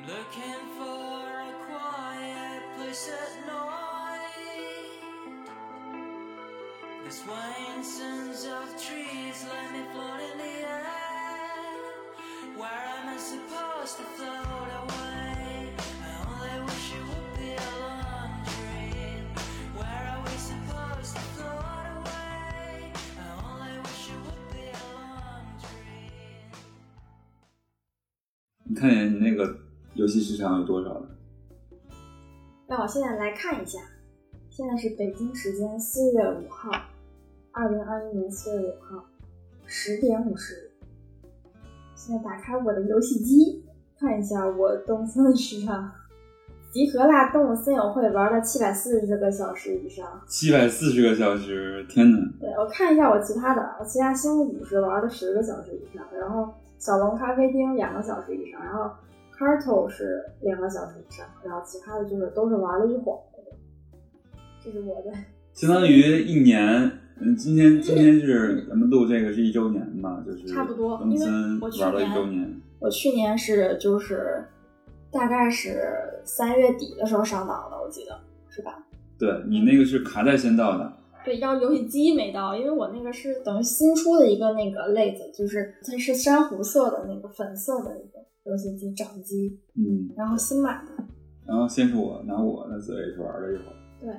I'm looking for a quiet place at night. The swaying sons of trees let me float in the air. Where am I supposed to float away? I only wish it would be a long dream. Where are we supposed to float away? I only wish it would be a long dream. 你看见你那个 游戏时长有多少呢？那我现在来看一下，现在是北京时间四月五号，二零二一年四月五号十点五十。现在打开我的游戏机，看一下我动森的时长，集合啦动物森友会玩了七百四十个小时以上。七百四十个小时，天哪！对我看一下我其他的，我其他星五是玩了十个小时以上，然后小龙咖啡厅两个小时以上，然后 Carto 是两个小时以上，然后其他的就是都是玩了一会儿。这是我的，相当于一年。嗯，今天今天是 咱们录这个是一周年嘛，就是差不多我去玩了一年周年。我去年是就是大概是三月底的时候上岛的，我记得是吧？对你那个是卡带先到的，对，要游戏机没到，因为我那个是等于新出的一个那个类子，就是它是珊瑚色的那个粉色的那个游戏机掌机，嗯，然后新买的。然后先是我拿我的 Switch 玩了一会儿，对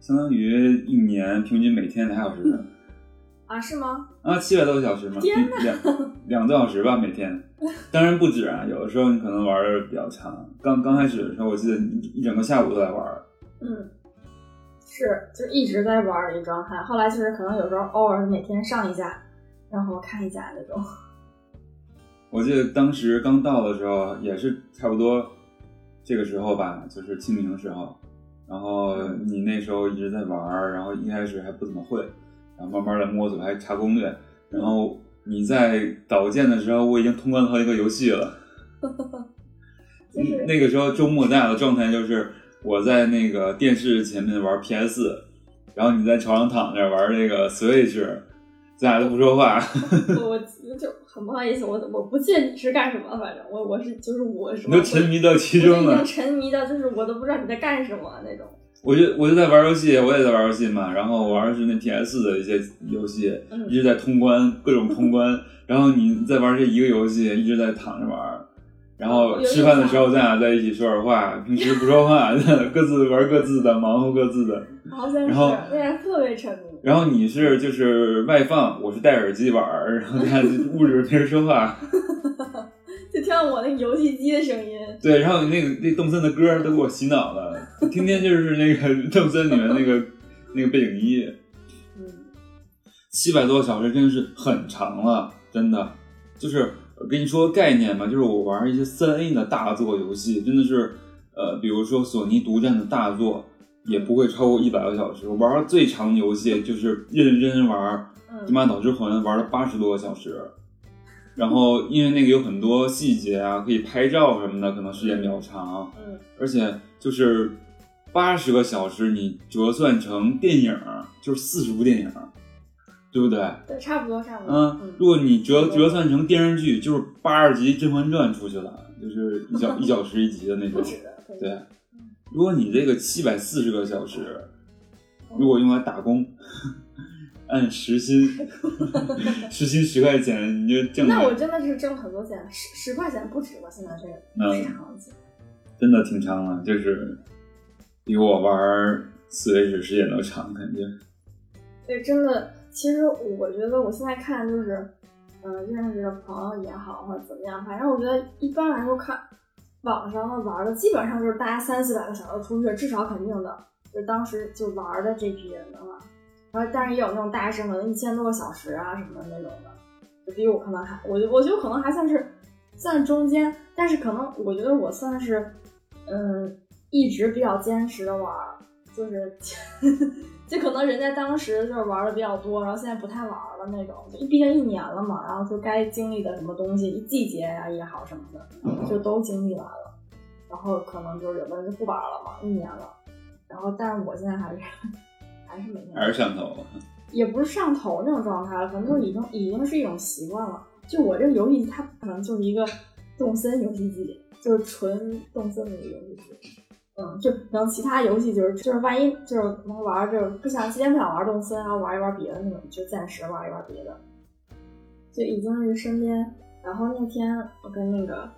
相当于一年平均每天俩小时 啊，是吗？啊，七百多个小时吗，天两 两个多小时吧每天，当然不止啊，有的时候你可能玩的比较长。刚刚开始的时候，我记得一一整个下午都在玩，嗯，是，就一直在玩儿的一个状态。后来就是可能有时候偶尔每天上一下，然后看一下那种。我记得当时刚到的时候也是差不多这个时候吧，就是清明的时候。然后你那时候一直在玩儿，然后一开始还不怎么会，然后慢慢的摸索，还查攻略。然后你在导剑的时候，我已经通关了好几个游戏了。就是那个时候周末咱俩的状态就是我在那个电视前面玩 PS，然后你在床上躺着玩那个 Switch，咱俩都不说话。我就很不好意思，我我不记得你是干什么，反正我我是就是我是你都沉迷到其中了我已经。沉迷到就是我都不知道你在干什么那种。我就我就在玩游戏，我也在玩游戏嘛，然后玩的是那 PS 的一些游戏，嗯一直在通关，各种通关。然后你在玩这一个游戏，一直在躺着玩。然后吃饭的时候，咱俩在一起说点话，平时不说话，各自玩各自的，忙活各自的。好像是然后特别沉迷。然后你是就是外放，我是戴耳机玩儿，然后大家就 屋里边没人说话。就听到我那游戏机的声音，对，然后那个那动森的歌儿都给我洗脑了，天天就是那个 动森里面那个那个背景音乐。嗯，七百多个小时真的是很长了，真的。就是我跟你说个概念嘛，就是我玩一些三 A 的大作游戏，真的是呃，比如说索尼独占的大作，也不会超过一百个小时。我玩的最长的游戏就是认认真真玩《嗯金马岛之魂》，玩了八十多个小时。然后因为那个有很多细节啊，可以拍照什么的，可能时间比较长。嗯而且就是八十个小时，你折算成电影儿就是四十部电影儿，对不对？对，差不多差不多。嗯，如果你折折算成电视剧，就是八十集《甄嬛传》出去了，就是一小 一小时一集的那种。对，如果你这个七百四十个小时，如果用来打工，按时薪，时薪十块钱，你就挣那我，真的是挣很多钱，十十块钱不止吧。现在这个嗯市场价，真的挺长了，就是比我玩 Switch 时间都长，感觉。对，真的，其实我觉得我现在看就是，嗯、认识的朋友也好，或者怎么样，反正我觉得一般来说看网上玩的，基本上就是大家三四百个小时出去，至少肯定的，就当时就玩的这批人的话，然后但是也有那种大神可能一千多个小时啊什么的那种的，就比我可能还，我觉我觉得可能还算是算中间，但是可能我觉得我算是，嗯，一直比较坚持的玩，就是呵 就可能人家当时就是玩的比较多，然后现在不太玩了那种，就毕竟一年了嘛，然后就该经历的什么东西，季节呀、也好什么的，就都经历完了，然后可能就是有的人就不玩了嘛，一年了，然后但是我现在还是还是每天还是上头。也不是上头那种状态了，可能就已经已经是一种习惯了。就我这个游戏机，它可能就是一个动森游戏机，就是纯动森的一个游戏机。嗯，就然后其他游戏就是就是万一就是能玩，就是不想今天不想玩动森，然后玩一玩别的那种，就暂时玩一玩别的。就已经是身边，然后那天我跟那个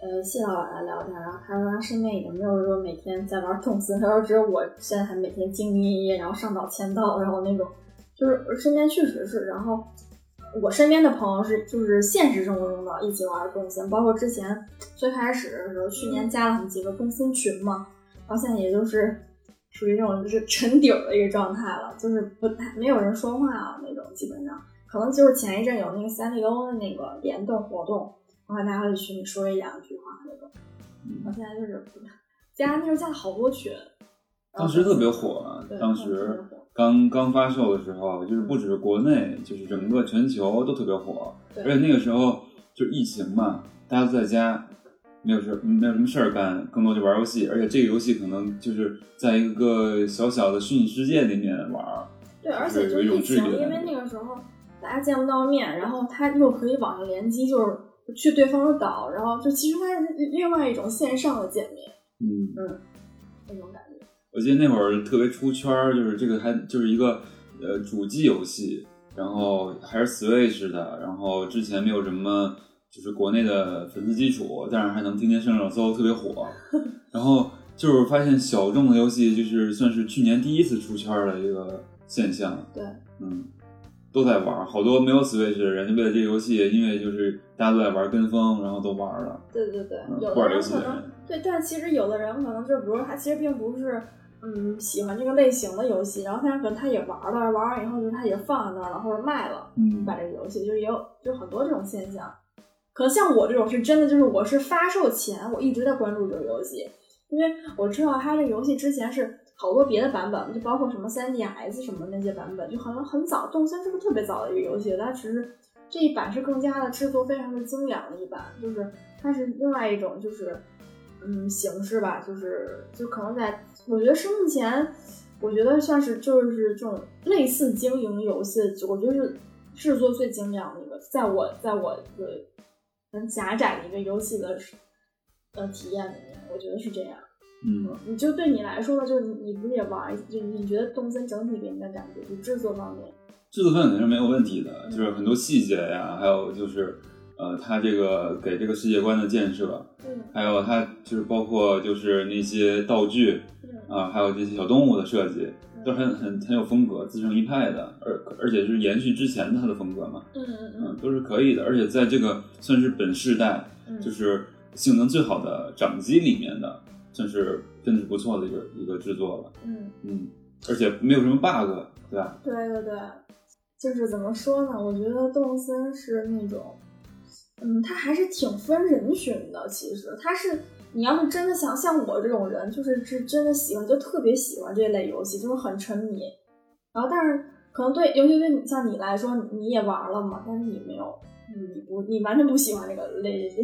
呃谢老板来聊天，然后他说他身边已经没有说每天在玩动森，他说只有我现在还每天兢兢业业，然后上岛签到，然后那种就是身边确实是，然后我身边的朋友是就是现实生活中的一起玩动森，包括之前最开始的时候，去年加了很几个动森群嘛，然后现在也就是属于这种就是沉底儿的一个状态了，就是不太没有人说话啊那种，基本上。可能就是前一阵有那个三丽鸥的那个联动活动，然后大家会群里说一两句话那种。我现在就是加那时候加了好多群，当时特别火，当时刚刚发售的时候，就是不只是国内，就是整个全球都特别火。而且那个时候就疫情嘛，大家都在家，没有事，没有什么事儿干，更多就玩游戏。而且这个游戏可能就是在一个小小的虚拟世界里面玩。对，而且就疫情，因为那个时候。大家见不到面，然后他又可以网上联机，就是去对方的岛，然后就其实它是另外一种线上的见面，嗯嗯，那种感觉。我记得那会儿特别出圈儿，就是这个还就是一个呃主机游戏，然后还是 Switch 的，然后之前没有什么就是国内的粉丝基础，但是还能天天上热搜，特别火。然后就是发现小众的游戏就是算是去年第一次出圈的一个现象。对，嗯。都在玩，好多没有 Switch 的人，就为了这个游戏，因为就是大家都在玩，跟风，然后都玩了。对对对，有的人可能对，但其实有的人可能就比如说他其实并不是嗯喜欢这个类型的游戏，然后但是可能他也玩了，玩完以后就是他也放在那儿了，或者卖了，嗯，把这个游戏就是也有就很多这种现象。可能像我这种是真的，就是我是发售前我一直在关注这个游戏，因为我知道它这个游戏之前是。好多别的版本，就包括什么三 DS 什么那些版本，就好像很早，动森是不是特别早的一个游戏，它其实这一版是更加的制作非常的精良的一版，就是它是另外一种就是嗯形式吧，就是就可能在我觉得是目前我觉得算是就是这种类似经营游戏，我觉得是制作最精良的一个，在我在我的很狭窄的一个游戏的呃体验里面，我觉得是这样。嗯，你就对你来说呢，就是你不是也玩，就你觉得动森整体给你的感觉，就制作方面，制作方面是没有问题的，就是很多细节呀，还有就是呃，它这个给这个世界观的建设，嗯，还有它就是包括就是那些道具，啊，还有这些小动物的设计，都很很很有风格，自成一派的，而而且是延续之前它的风格嘛，嗯嗯嗯，都是可以的，而且在这个算是本世代，就是性能最好的掌机里面的。算是真的是不错的一个一个制作了，嗯嗯，而且没有什么 bug，对吧？对对对，就是怎么说呢？我觉得动森是那种，嗯，它还是挺分人群的。其实它是，你要是真的想像我这种人，就是是真的喜欢，就特别喜欢这类游戏，就是很沉迷。然后，但是可能对，尤其对你像你来说，你也玩了嘛，但是你没有。你不，你完全不喜欢这个类型。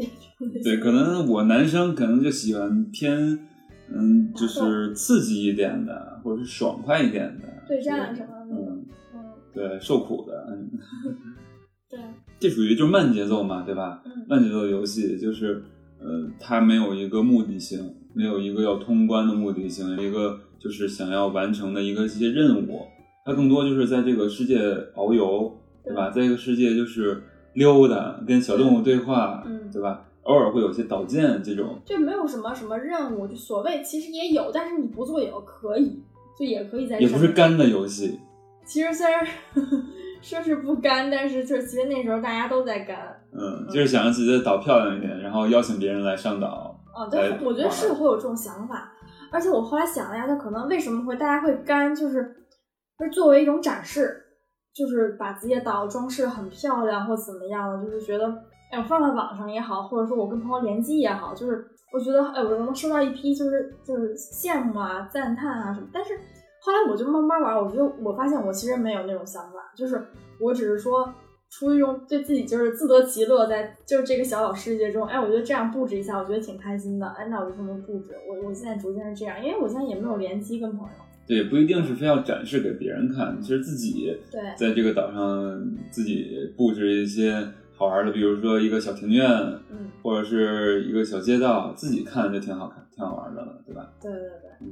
对，可能我男生可能就喜欢偏，嗯，就是刺激一点的，或者是爽快一点的。对战什么的。嗯嗯。对，受苦的，嗯。对。这属于就是慢节奏嘛，对吧？嗯。慢节奏游戏就是，呃，它没有一个目的性，没有一个要通关的目的性，一个就是想要完成的一个一些任务，它更多就是在这个世界遨游，对吧？在一个世界就是。溜达，跟小动物对话，嗯，对吧？偶尔会有些导剑这种，就没有什么什么任务，就所谓其实也有，但是你不做也可以，就也可以在。也不是干的游戏。其实虽然说是不干，但是就是其实那时候大家都在干。嗯，就是想让自己的岛漂亮一点，然后邀请别人来上岛。啊，对，我觉得是会有这种想法。而且我后来想了一下，他可能为什么会大家会干，就是就是作为一种展示。就是把自己的岛装饰很漂亮或怎么样的，就是觉得，哎，我放在网上也好，或者说我跟朋友联机也好，就是我觉得，哎，我能收到一批就是就是羡慕啊、赞叹啊什么。但是后来我就慢慢玩，我觉得我发现我其实没有那种想法，就是我只是说出于用对自己就是自得其乐，在就是这个小小世界中，哎，我觉得这样布置一下，我觉得挺开心的，哎，那我就这么布置。我我现在逐渐是这样，因为我现在也没有联机跟朋友。对，不一定是非要展示给别人看，其实自己对在这个岛上自己布置一些好玩的，比如说一个小庭院，嗯，或者是一个小街道，自己看就挺好看，挺好玩的了，对吧？对对对，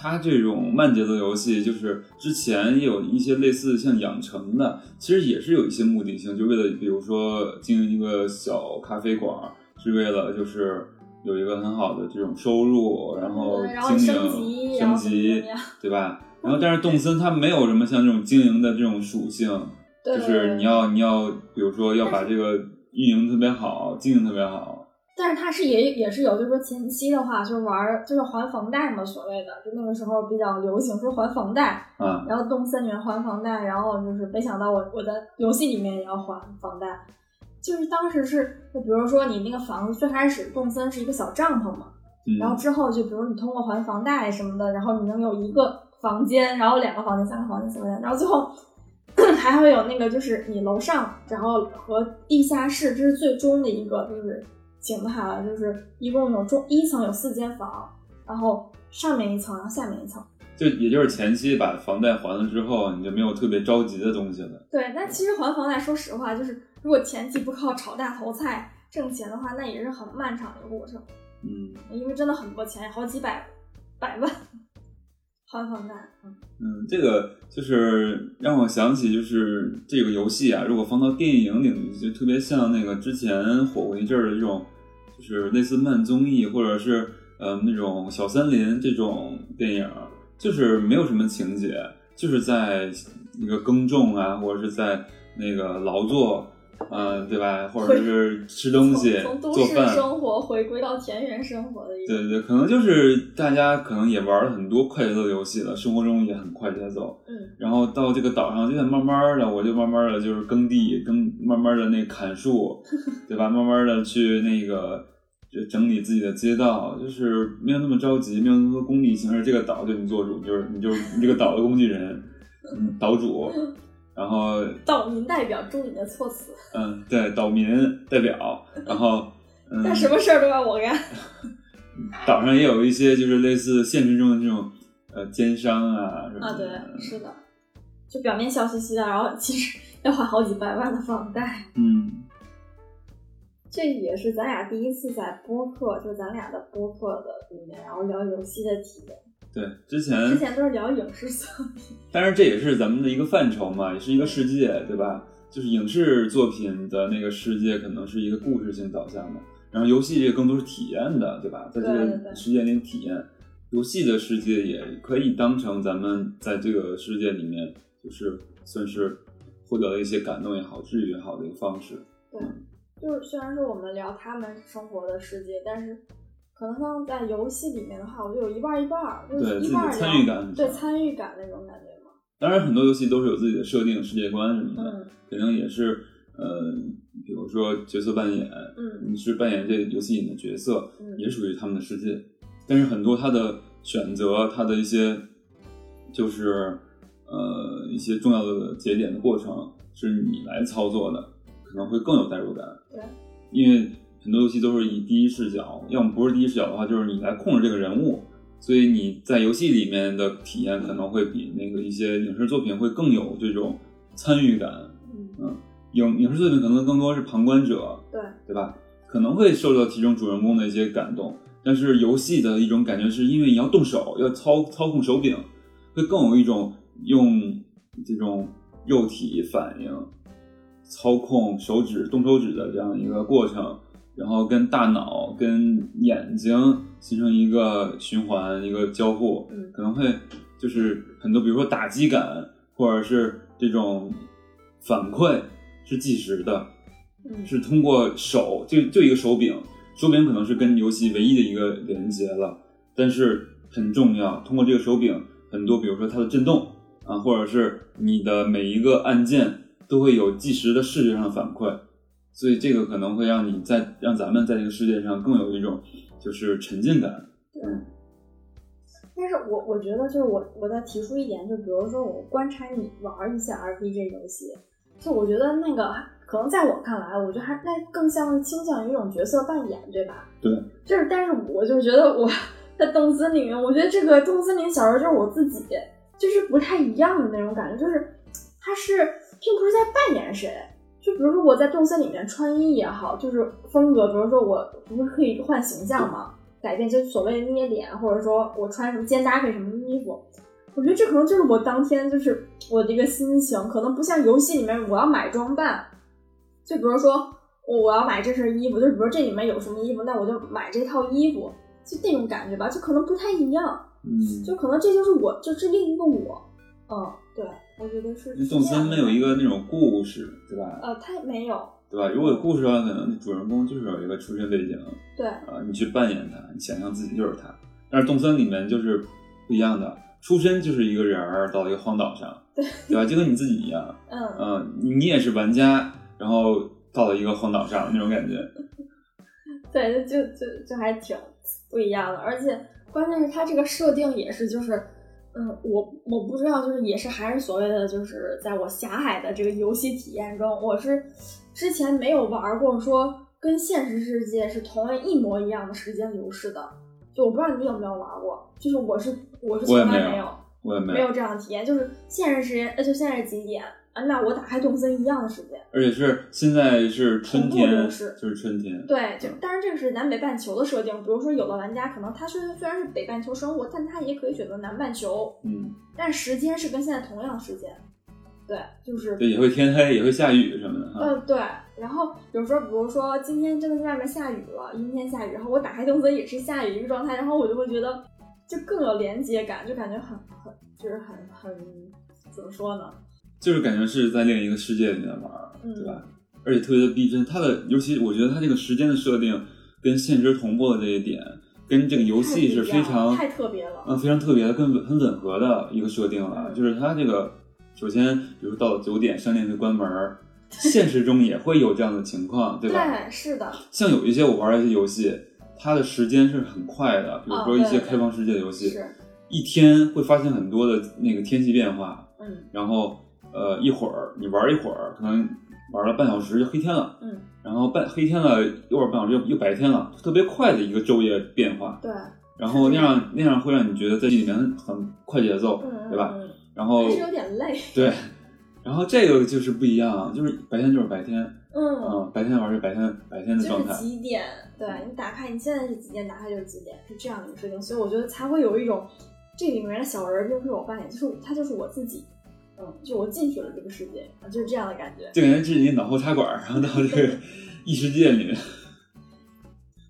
它这种慢节奏游戏，就是之前也有一些类似像养成的，其实也是有一些目的性，就为了比如说经营一个小咖啡馆，是为了就是有一个很好的这种收入，然后经升级营升级对吧？然后但是动森它没有什么像这种经营的这种属性，对就是你要你要比如说要把这个运营特别好，经营特别好，但是它是也也是有，就是说前期的话，就是玩儿就是还房贷嘛，所谓的，就那个时候比较流行说还房贷，嗯，然后动森里面还房贷，然后就是没想到我我在游戏里面也要还房贷，就是当时是就比如说你那个房子最开始动森是一个小帐篷嘛，嗯，然后之后就比如你通过还房贷什么的，然后你能有一个房间，然后两个房间、三个房间、四个房间，然后最后 还会有那个就是你楼上，然后和地下室，这是最终的一个就是形态了，就是一共有中一层有四间房，然后上面一层，然后下面一层。就也就是前期把房贷还了之后，你就没有特别着急的东西了。对，但其实还房贷，说实话，就是如果前期不靠炒大头菜挣钱的话，那也是很漫长的一个过程，嗯因为真的很多钱，好几百百万还房贷。嗯，这个就是让我想起，就是这个游戏啊，如果放到电影领域，就特别像那个之前火过一阵儿的这种，就是类似慢综艺或者是呃那种小森林这种电影，就是没有什么情节，就是在一个耕种啊，或者是在那个劳作，嗯、对吧？或者是吃东西、做饭，生活回归到田园生活的一个，对对，可能就是大家可能也玩了很多快节奏游戏了，生活中也很快节奏。嗯，然后到这个岛上，就在慢慢的，我就慢慢的就是耕地，耕慢慢的那砍树，对吧？慢慢的去那个就整理自己的街道，就是没有那么着急，没有那么多功利性，而这个岛就你做主，就是你就是你这个岛的工具人，嗯，岛主。然后，岛民代表，注意你的措辞，嗯，对，岛民代表，然后，嗯，干什么事儿都要我干。岛上也有一些就是类似现实中的这种呃奸商啊什么的。啊，对，是的，就表面笑嘻嘻的，然后其实要还好几百万的房贷。嗯，这也是咱俩第一次在播客，就咱俩的播客的里面，然后聊游戏的体验。对，之前之前都是聊影视作品。但是这也是咱们的一个范畴嘛，也是一个世界，对吧？就是影视作品的那个世界可能是一个故事性导向的，然后游戏这个更多是体验的，对吧？在这个世界里体验游戏的世界，也可以当成咱们在这个世界里面，就是算是获得了一些感动也好、治愈也好的一个方式。对，就是虽然说我们聊他们生活的世界，但是可能像在游戏里面的话，我就有一半儿一半对一半参与感对参与感那种感觉嘛。当然，很多游戏都是有自己的设定、世界观什么的，嗯可能也是呃，比如说角色扮演，嗯你是扮演这个游戏里的角色，嗯也属于他们的世界。但是很多他的选择，他的一些就是呃一些重要的节点的过程，是你来操作的，可能会更有代入感。对，因为很多游戏都是以第一视角，要么不是第一视角的话，就是你来控制这个人物，所以你在游戏里面的体验可能会比那个一些影视作品会更有这种参与感。嗯，影影视作品可能更多是旁观者，对，对吧？可能会受到其中主人公的一些感动，但是游戏的一种感觉是因为你要动手，要操操控手柄，会更有一种用这种肉体反应操控手指动手指的这样一个过程，然后跟大脑跟眼睛形成一个循环一个交互，嗯可能会就是很多比如说打击感或者是这种反馈是计时的，嗯是通过手就就一个手柄，手柄可能是跟游戏唯一的一个连接了，但是很重要。通过这个手柄，很多比如说它的震动啊，或者是你的每一个按键都会有即时的视觉上的反馈，所以这个可能会让你在让咱们在这个世界上更有一种就是沉浸感。对但是我我觉得就是我我再提出一点，就比如说我观察你玩一些 RPG 游戏，就我觉得那个可能在我看来，我觉得还那更像是倾向于一种角色扮演，对吧？对，就是但是我就觉得我在动森里面，我觉得这个动森里小时候就是我自己，就是不太一样的那种感觉，就是他是并不是在扮演谁，就比如说我在动森里面穿衣也好，就是风格，比如说我不是可以换形象吗？改变就所谓的捏脸，或者说我穿什么肩搭配什么衣服，我觉得这可能就是我当天就是我的一个心情，可能不像游戏里面我要买装扮，就比如说我我要买这身衣服，就比如这里面有什么衣服，那我就买这套衣服，就那种感觉吧，就可能不太一样，嗯，就可能这就是我，就是另一个我，嗯，对，我觉得是。动森没有一个那种故事，对吧？呃，它没有，对吧？如果有故事的话，可能主人公就是有一个出身背景，对，啊，你去扮演他，你想象自己就是他。但是动森里面就是不一样的，出身就是一个人儿到一个荒岛上，对对吧？就跟你自己一样，嗯，嗯，你你也是玩家，然后到了一个荒岛上那种感觉。对，就就就还挺不一样的，而且关键是它这个设定也是就是，嗯，我我不知道，就是也是还是所谓的就是在我狭隘的这个游戏体验中，我是之前没有玩过说跟现实世界是同样一模一样的时间流逝的，就我不知道你有没有玩过，就是我是我是从来没有我也没没有这样的体验，就是现实时间，呃，就现在是几点啊？那我打开动森一样的时间。而且是现在是春天，流逝就是春天。对，就但是这个是南北半球的设定。比如说，有的玩家可能他虽虽然是北半球生活，但他也可以选择南半球，嗯，但时间是跟现在同样的时间。对，就是对，也会天黑，也会下雨什么的嗯。呃对。然后有时候，比如说今天真的是外面下雨了，阴天下雨，然后我打开动森也是下雨一个状态，然后我就会觉得就更有连接感，就感觉很很就是很很怎么说呢？就是感觉是在另一个世界里面玩对吧？而且特别的逼真，它的尤其我觉得它这个时间的设定跟现实同步的这一点，跟这个游戏是非常太特别了嗯非常特别的，跟很吻合的一个设定了。嗯就是它这个首先，比如到了九点，商店会关门儿，现实中也会有这样的情况，对吧？对，是的，像有一些我玩的一些游戏，它的时间是很快的，比如说一些开放世界的游戏，是，一天会发现很多的那个天气变化，嗯然后呃一会儿你玩一会儿，可能玩了半小时就黑天了，嗯，然后半黑天了一会儿半小时又又白天了，特别快的一个昼夜变化，对，然后那样那样会让你觉得在这里面很快节奏，嗯，对吧？然后还是有点累，对，然后这个就是不一样，就是白天就是白天，嗯。嗯，白天玩是白天白天的就是状态，几点？对你打开，你现在是几点？打开就是几点，是这样的一个设定，所以我觉得才会有一种这里面的小人儿就是我扮演，就是他就是我自己，嗯，就我进去了这个世界，啊就是这样的感觉。就感觉这是你脑后插管，然后到这个 异世界里面，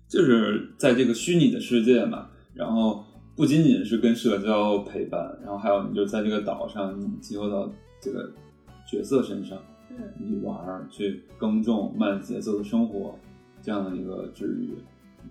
就是在这个虚拟的世界嘛。然后不仅仅是跟社交陪伴，然后还有你就在这个岛上，你集合到这个角色身上，嗯你去玩儿，去耕种慢节奏的生活，这样的一个治愈。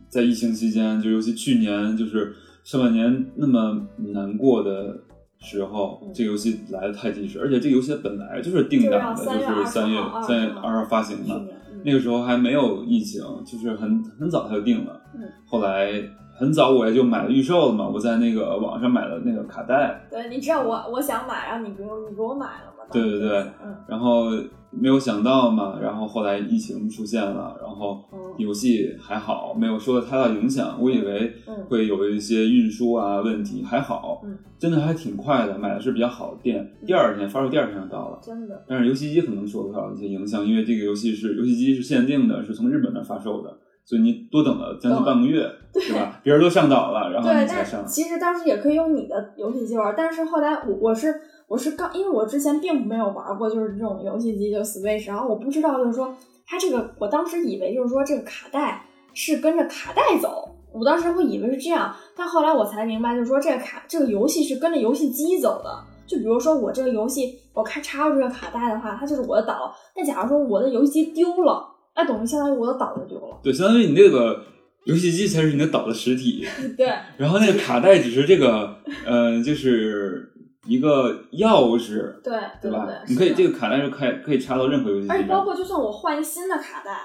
在疫情期间，就尤其去年就是上半年那么难过的时候，嗯这个游戏来的太及时，而且这个游戏本来就是定档的，就是三月3月20三月号二号发行的，那个时候还没有疫情，就是很很早它就定了。嗯，后来很早我也就买了预售了嘛，我在那个网上买了那个卡带，对，你知道我我想买，然后你给我你给我买了嘛？对对对嗯然后没有想到嘛，然后后来疫情出现了，然后嗯游戏还好，没有受到太大影响。我以为嗯会有一些运输啊问题，还好，嗯真的还挺快的，买的是比较好的店，第二天发售第二天就到了。真的，但是游戏机可能受到一些影响，因为这个游戏是游戏机是限定的，是从日本那儿发售的，所以你多等了将近半个月，对吧？别人都上岛了，然后，你才上。其实当时也可以用你的游戏机玩，但是后来我我是我是刚，因为我之前并没有玩过就是这种游戏机，就 Switch，然后我不知道就是说它这个，我当时以为就是说这个卡带是跟着卡带走，我当时会以为是这样，但后来我才明白，就是说这个卡这个游戏是跟着游戏机走的。就比如说我这个游戏，我开插入这个卡带的话，它就是我的岛。那假如说我的游戏机丢了，那等于相当于我的岛就丢了。对，相当于你那个游戏机才是你的岛的实体，对，然后那个卡带只是这个，呃，就是一个钥匙，对，对吧？对，你可以这个卡带是可以可以插到任何游戏机而且包，括就算我换一个新的卡带，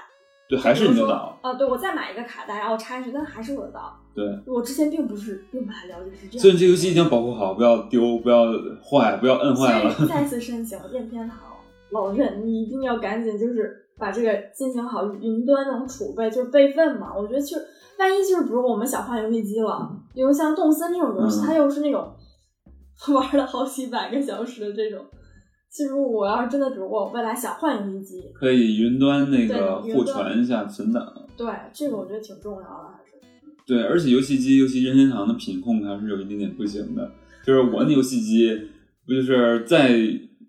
对，还是你的岛，啊、对我再买一个卡带，然后插进去，但还是我的岛。对。我之前并不是并不太了解是这样，所以这游戏一定要保护好，不要丢，不要坏，不要摁坏了。再次申请任天堂老任，你一定要赶紧就是把这个进行好云端那种储备，就是备份嘛。我觉得就万一就是比如我们想换游戏机了，比如像动森这种游戏，嗯它又是那种 玩了好几百个小时的这种，其实我要是真的，比如我未来想换游戏机，可以云端那个互传一下存档。对这个我觉得挺重要的，还是对，而且游戏机，尤其任天堂的品控还是有一点点不行的。就是我那游戏机，不就是在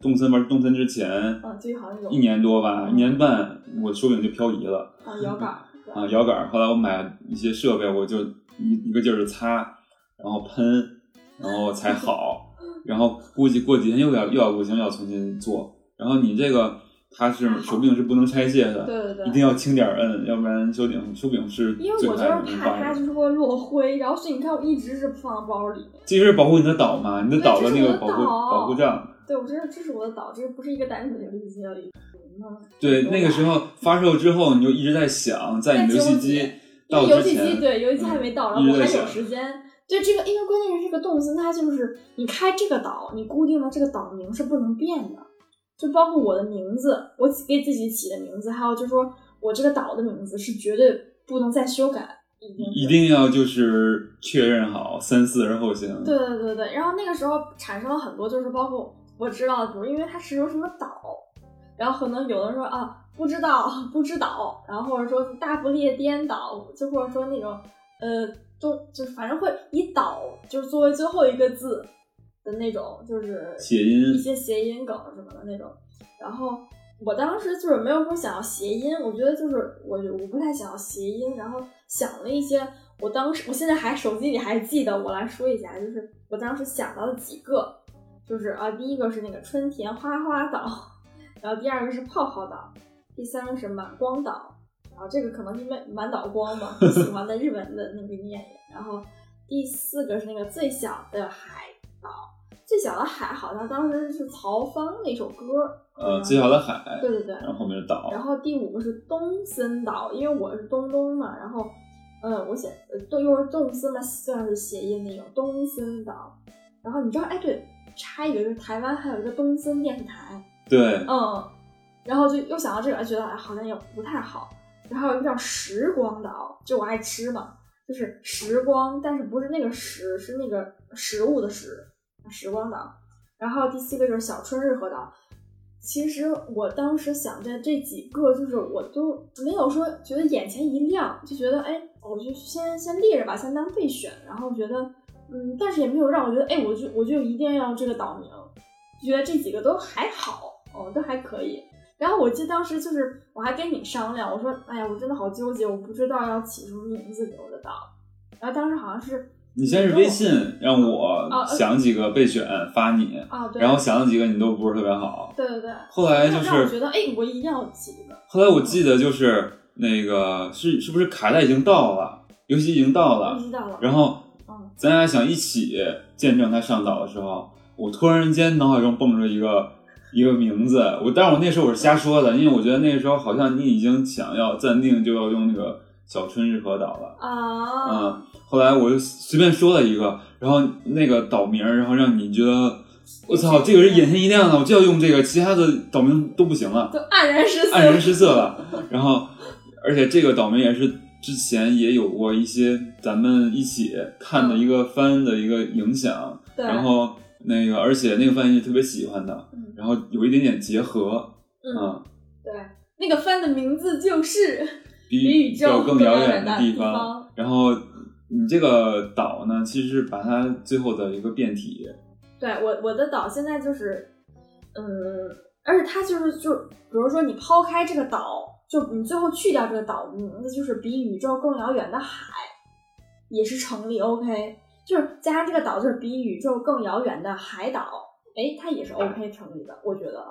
动森玩动森之前好像有一年多吧，嗯一年半，我手柄就漂移了啊摇杆儿，啊，摇杆儿。后来我买一些设备，我就一一个劲儿的擦，然后喷，然后才好。然后估计过几天又要又要不行，又要重新做。然后你这个它是手柄是不能拆卸的，对对对一定要轻点摁，要不然手柄手柄是因为我就是怕。它就是会落灰，然后所以你看我一直是放包里面。这是保护你的岛嘛，你的岛的那个保护保护罩。对，我这这是我的岛，这不是一个单纯的游戏机而已。嗯对，那个时候发售之后，你就一直在想，在你游戏机因到为游戏机之前，对游戏机还没到，然后我还有时间。对这个，因为关键是这个动词，它就是你开这个岛，你固定的这个岛名是不能变的，就包括我的名字，我给自己起的名字，还有就是说我这个岛的名字是绝对不能再修改，已经一定要就是确认好三思而后行。对对对对，然后那个时候产生了很多，就是包括我知道的，比如因为它是有什么岛，然后可能有的人说啊不知道不知道，然后或者说大不列颠岛，就或者说那种呃都就是反正会以岛就是作为最后一个字的那种，就是谐音一些谐音梗什么的那种，然后。我当时就是没有说想要谐音，我觉得就是我我不太想要谐音，然后想了一些，我当时我现在还手机里还记得，我来说一下，就是我当时想到的几个，就是啊，第一个是那个春田花花岛，然后第二个是泡泡岛，第三个是满光岛，然后这个可能因为满岛光嘛，我喜欢的日本的那个念，然后第四个是那个最小的海岛，最小的海好像当时是曹芳那首歌，呃，最小的海，对对对，然后后面是岛然，后第五个是东森岛，因为我是东东嘛，然后，嗯，我写呃都又是动森嘛，算是谐音那种东森岛。然后你知道，哎，对，插一个，就是台湾还有一个东森电视台，对，嗯，然后就又想到这个，觉得哎好像也不太好。然后一个叫时光岛，就我爱吃嘛，就是时光，但是不是那个食，是那个食物的食，时光岛。然后第七个就是小春日和岛。其实我当时想着这几个，就是我都没有说觉得眼前一亮，就觉得哎，我就先先列着吧，先当备选。然后觉得嗯，但是也没有让我觉得哎，我就我就一定要这个岛名，觉得这几个都还好，哦，都还可以。然后我记得当时就是我还跟你商量，我说哎呀，我真的好纠结，我不知道要起什么名字给我的岛。然后当时好像是你先是微信让我想几个备选发你，啊，对，然后想了几个你都不是特别好。对对对，后来就是让我是觉得哎，我一定要起一个。后来我记得就是那个是是不是卡带已经到了，游戏已经到了我，知道了，然后嗯咱俩想一起见证他上岛的时候，我突然间脑海中蹦出一个一个名字，我但是我那时候我是瞎说的，因为我觉得那个时候好像你已经想要暂定就要用那个小春日和岛了，啊，嗯，后来我就随便说了一个，然后那个岛名，然后让你觉得我操，这个人眼前一亮的，我就要用这个，其他的岛名都不行了。都黯然失色，黯然失色了。然后，而且这个岛名也是之前也有过一些咱们一起看的一个番的一个影响，对，然后那个而且那个翻译特别喜欢的，嗯。然后有一点点结合，嗯，嗯，对，那个番的名字就是比比宇宙更遥远的地方。然后你这个岛呢，其实是把它最后的一个变体，对我我的岛现在就是，嗯，而且它就是就是，比如说你抛开这个岛，就你最后去掉这个岛的名字，就是比宇宙更遥远的海，也是成立 OK，就是加上这个岛就是比宇宙更遥远的海岛，哎，它也是 OK 成立的，我觉得。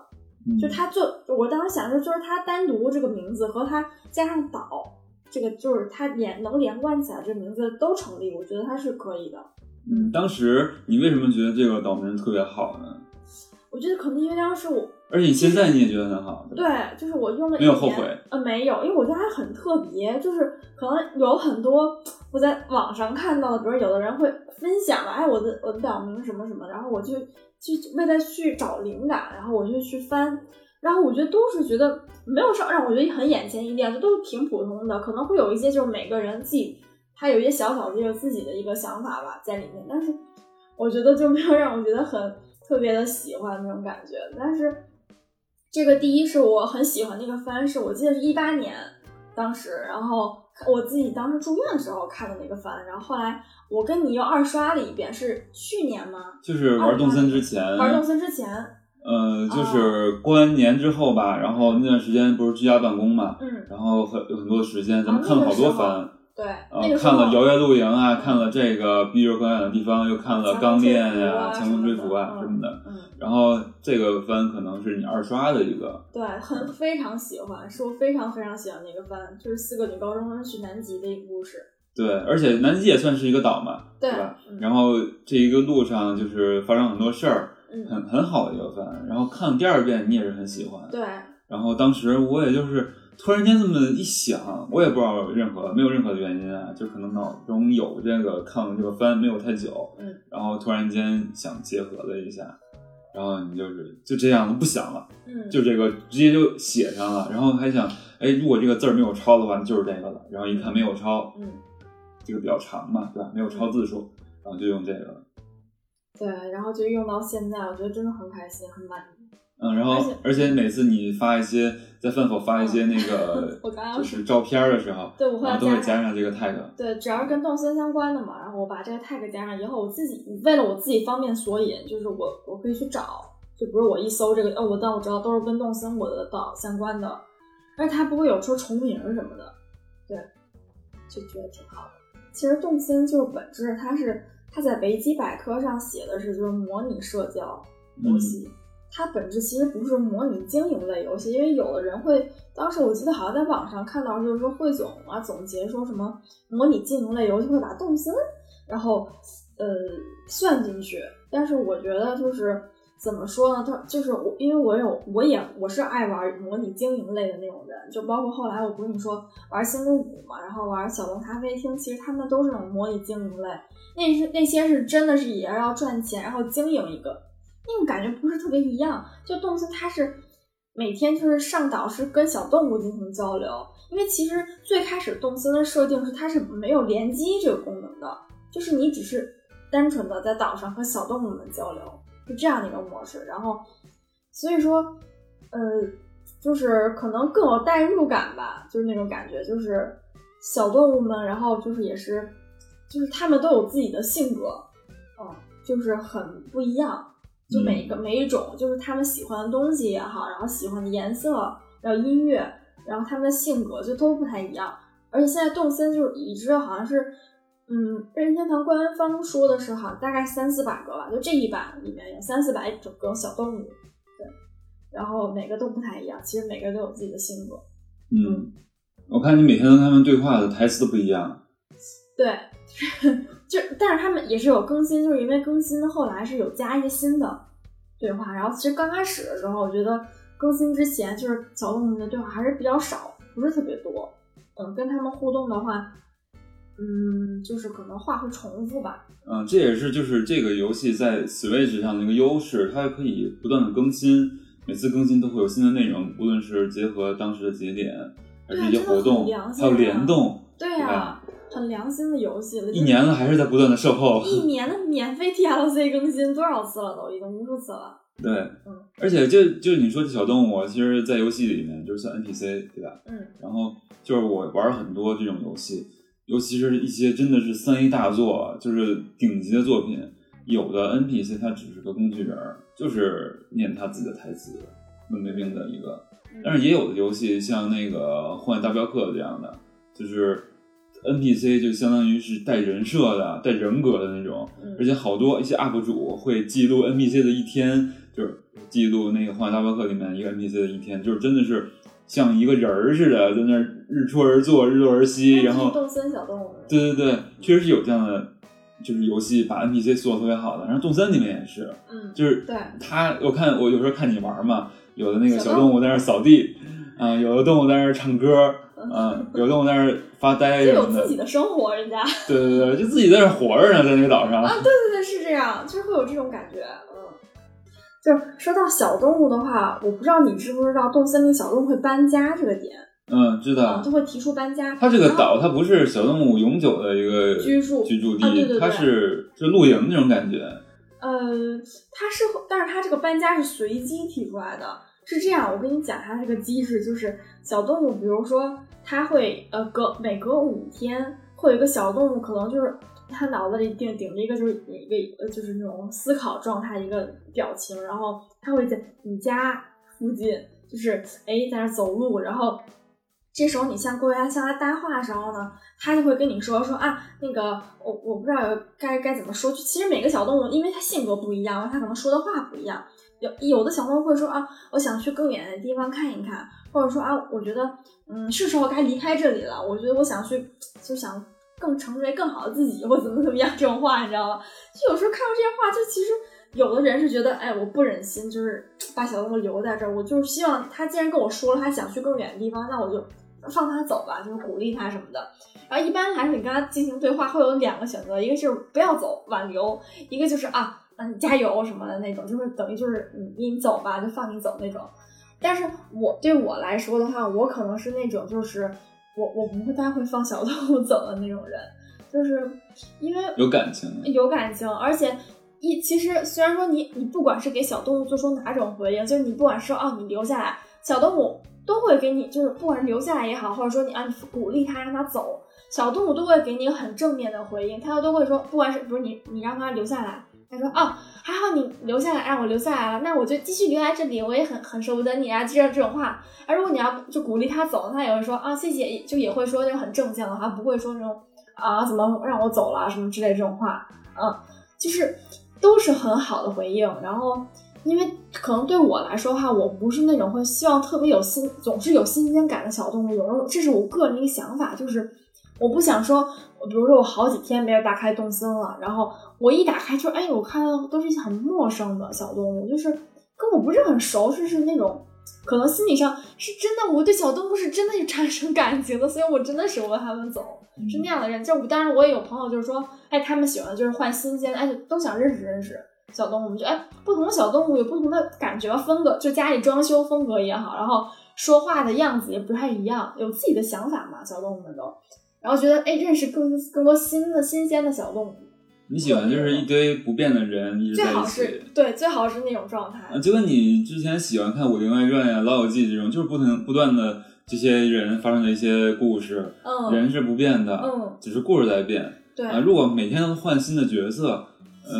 嗯就它就我当时想的就是它单独这个名字和它加上岛，这个就是它连能连贯起来，这个名字都成立，我觉得它是可以的。嗯，当时你为什么觉得这个岛名特别好呢？我觉得可能因为当时我而且你现在你也觉得很好，对，就是我用了一年没有后悔。呃，没有，因为我觉得它很特别，就是可能有很多我在网上看到的，比如有的人会分享了，哎，我的我的表名什么什么，然后我就去为了去找灵感，然后我就去翻，然后我觉得都是觉得没有说让我觉得很眼前一亮，就都是挺普通的，可能会有一些就是每个人自己他有一些小小的这个自己的一个想法吧在里面，但是我觉得就没有让我觉得很特别的喜欢那种感觉。但是这个第一是我很喜欢那个番，是我记得是一八年当时，然后我自己当时住院的时候看的那个番，然后后来我跟你又二刷了一遍，是去年吗？就是玩动森之前，玩动森之前，呃，就是过完年之后吧，然后那段时间不是居家办公嘛，嗯，然后很有很多时间，咱们啊看了好多番。对，看了《摇曳露营》啊，看了这个《逼着高远的地方》，又看了《钢炼》呀，《拂啊强风吹拂》啊什么的然后这个番可能是你二刷的一个，对，很非常喜欢，是我非常非常喜欢的一个番，就是四个女高中生去南极的一个故事。对，而且南极也算是一个岛嘛，对吧？嗯然后这一个路上就是发生很多事儿，嗯，很很好的一个番。然后看了第二遍，你也是很喜欢。对，然后当时我也就是突然间这么一想，我也不知道任何没有任何的原因啊，就可能脑中有这个看了这个番没有太久，嗯，然后突然间想结合了一下，然后你就是就这样不想了，嗯，就这个直接就写上了，然后还想，哎，如果这个字儿没有抄的话，就是这个了，然后一看没有抄，嗯，这个比较长嘛，对吧？没有抄字数，然后就用这个了。对，然后就用到现在，我觉得真的很开心，很满意。嗯，然后而且而且每次你发一些在饭否发一些那个我刚刚就是照片儿的时候，对我会都会加加上这个 tag。对，只要是跟动森相关的嘛，然后我把这个 tag 加上以后，我自己为了我自己方便索引，就是我我可以去找，就不是我一搜这个，哦，我但我知道都是跟动森我的岛相关的，而且它不会有说重名什么的，对，就觉得挺好的。其实动森就是本质，它是它在维基百科上写的是就是模拟社交游戏。它本质其实不是模拟经营类游戏，因为有的人会，当时我记得好像在网上看到，就是说汇总啊总结说什么模拟经营类游戏会把动森，然后呃算进去，但是我觉得就是怎么说呢，它就是我，因为我有我也我是爱玩模拟经营类的那种人，就包括后来我不是你说玩星露谷嘛，然后玩小龙咖啡厅，其实他们都是那种模拟经营类，那是那些是真的是也要赚钱，然后经营一个。那种感觉不是特别一样。就动森它是每天就是上岛是跟小动物进行交流，因为其实最开始动森的设定是它是没有联机这个功能的，就是你只是单纯的在岛上和小动物们交流，是这样的一个模式。然后所以说，呃，就是可能更有代入感吧，就是那种感觉，就是小动物们，然后就是也是，就是他们都有自己的性格，嗯，就是很不一样。就每一个、嗯每一种，就是他们喜欢的东西也好，然后喜欢的颜色，然后音乐，然后他们的性格就都不太一样。而且现在动森就是已知好像是，嗯，任天堂官方说的是好像大概三四百个吧，就这一版里面有三四百种个小动物，对，然后每个都不太一样，其实每个都有自己的性格，嗯，我看你每天跟他们对话的台词都不一样。对，就但是他们也是有更新，就是因为更新后来是有加一些新的对话，然后其实刚开始的时候，我觉得更新之前就是小动物的对话还是比较少，不是特别多。嗯，跟他们互动的话，嗯，就是可能话会重复吧。嗯，这也是就是这个游戏在 Switch 上的一个优势，它可以不断的更新，每次更新都会有新的内容，无论是结合当时的节点，还是一些活动还有啊联动，对呀、吧很良心的游戏了，一年了还是在不断的售后。一年的免费 TLC 更新多少次了？都已经无数次了。对嗯，而且就就你说这小动物，其实，在游戏里面就是算 NPC，对吧？嗯然后就是我玩很多这种游戏，尤其是一些真的是三 A 大作，就是顶级的作品，有的 NPC 它只是个工具人，就是念他自己的台词，文没病的一个。但是也有的游戏像那个《荒野大镖客》这样的，就是 NPC 就相当于是带人设的、带人格的那种，嗯而且好多一些 UP 主会记录 NPC 的一天，就是记录那个《荒野大镖客》里面一个 NPC 的一天，就是真的是像一个人儿似的，在那儿日出而作，日落而息，然后动森小动物。对对对，确实是有这样的，就是游戏把 NPC 做的特别好的。然后动森里面也是，嗯，就是对他，我看我有时候看你玩嘛，有的那个小动小动物在那儿扫地，啊、有的动物在那儿唱歌，啊、有的动物在那儿发呆就什么的，有自己的生活，人家。对对对，就自己在那儿活着呢，在那个岛上。啊，对对对，是这样，就是会有这种感觉，嗯。就说到小动物的话，我不知道你知不知道，动森林小动物会搬家这个点，嗯，知啊，道。就会提出搬家。它这个岛，它不是小动物永久的一个居住居住地，啊对对对它是是露营那种感觉。呃，它是，但是它这个搬家是随机提出来的，是这样。我跟你讲，它这个机制就是小动物，比如说它会呃隔每隔五天会有一个小动物，可能就是它脑子里顶顶着一个就是一个呃就是那种思考状态一个表情，然后它会在你家附近就是哎在那走路，然后。这时候你向过来向他搭话的时候呢，他就会跟你说说啊，那个我我不知道该该怎么说。其实每个小动物，因为它性格不一样，它可能说的话不一样。有有的小朋友会说啊，我想去更远的地方看一看，或者说啊，我觉得嗯是时候该离开这里了。我觉得我想去，就想更成为更好的自己，或怎么怎么样这种话，你知道吗？就有时候看到这些话，就其实有的人是觉得，哎，我不忍心，就是把小朋友留在这儿，我就是希望他既然跟我说了他想去更远的地方，那我就。放他走吧，就是鼓励他什么的。然后一般来说，你跟他进行对话会有两个选择，一个就是不要走，挽留；一个就是啊，嗯，你加油什么的那种，就是等于就是你你走吧，就放你走那种。但是我对我来说的话，我可能是那种就是我我不太会放小动物走的那种人，就是因为有感情，有感情，而且一其实虽然说你你不管是给小动物做出哪种回应，就是你不管说哦你留下来，小动物。都会给你，就是不管是留下来也好，或者说你啊，你鼓励它让它走，小动物都会给你很正面的回应，它都会说，不管是不是你，你让它留下来，他说哦，还好你留下来，让我留下来了，那我就继续留在这里，我也很很舍不得你啊，这样这种话。而如果你要就鼓励他走，他也会说啊，谢谢，就也会说那种很正向的话，不会说那种啊，怎么让我走了什么之类这种话，嗯，就是都是很好的回应，然后。因为可能对我来说的话，我不是那种会希望特别有新，总是有新鲜感的小动物。有时候这是我个人的一个想法，就是我不想说，比如说我好几天没有打开动森了，然后我一打开就，哎，我看到都是一些很陌生的小动物，就是跟我不是很熟，是是那种可能心理上是真的，我对小动物是真的有产生感情的，所以我真的舍不得他们走，是那样的人。就当然我也有朋友，就是说，哎，他们喜欢就是换新鲜，哎，都想认识认识。小动物，们就哎，不同的小动物有不同的感觉风格，就家里装修风格也好，然后说话的样子也不太一样，有自己的想法嘛，小动物们都，然后觉得哎，认识更更多新的新鲜的小动物。你喜欢就是一堆不变的人一直在一起，对，最好是那种状态。就跟你之前喜欢看《武林外传》呀、《老友记》这种，就是不停不断的这些人发生的一些故事，嗯，人是不变的，嗯，只是故事在变。对啊，如果每天都换新的角色。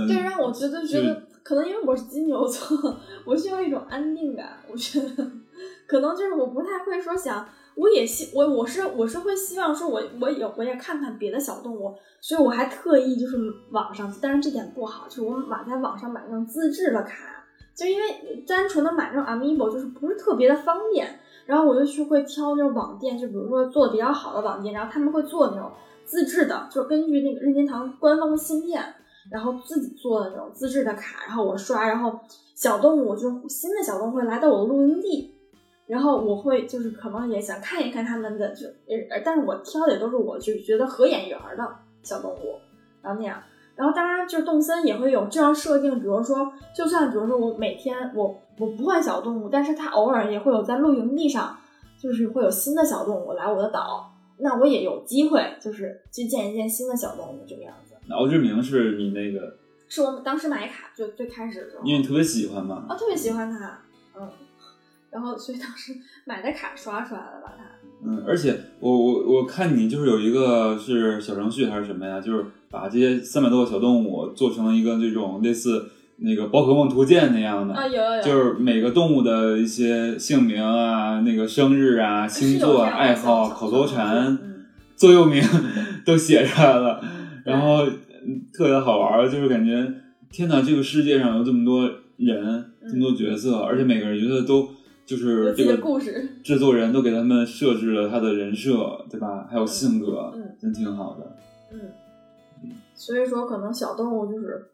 对，让我觉得觉得可能因为我是金牛座，我需要一种安定感。我觉得 可能就是我不太会说想，我也希我我是我是会希望说，我我有我也看看别的小动物，所以我还特意就是网上，但是这点不好，就是我买在网上买那种自制的卡，就因为单纯的买那种 Amiibo 就是不是特别的方便，然后我就去会挑那种网店，就比如说做的比较好的网店，然后他们会做那种自制的，就根据那个任天堂官方的芯片。然后自己做的那种自制的卡，然后我刷，然后小动物就是新的小动物会来到我的露营地，然后我会就是可能也想看一看他们的，就呃，但是我挑的也都是我就觉得合眼缘的小动物，然后那样，然后当然就是动森也会有这样设定，比如说就算比如说我每天我我不换小动物，但是它偶尔也会有在露营地上，就是会有新的小动物来我的岛，那我也有机会就是去见一见新的小动物这个样子。敖志明是你那个，是我们当时买卡就最开始的时候，因为你特别喜欢嘛，啊，特别喜欢他，嗯，然后所以当时 买的卡刷出来了把它，嗯，而且我我我看你就是有一个是小程序还是什么呀，就是把这些三百多个小动物做成了一个这种类似那个宝可梦图鉴那样的啊，有有有，就是每个动物的一些姓名啊、那个生日啊、星座、爱好、口头禅、座右铭 都写出来了。然后特别好玩儿，就是感觉天哪，这个世界上有这么多人，这么多角色，而且每个人角色都就是这个故事，制作人都给他们设置了他的人设，对吧？还有性格，嗯，真挺好的。嗯，所以说可能小动物就是，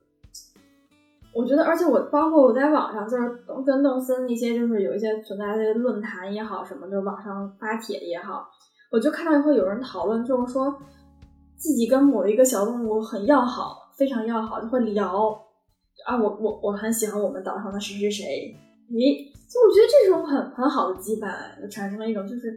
我觉得，而且我包括我在网上就是跟动森一些就是有一些存在的论坛也好，什么就是网上发帖也好，我就看到以后有人讨论，就是说。自己跟某一个小动物很要好，非常要好，就会聊啊，我我我很喜欢我们岛上的谁谁谁，咦，就我觉得这种很很好的羁绊，就产生了一种就是，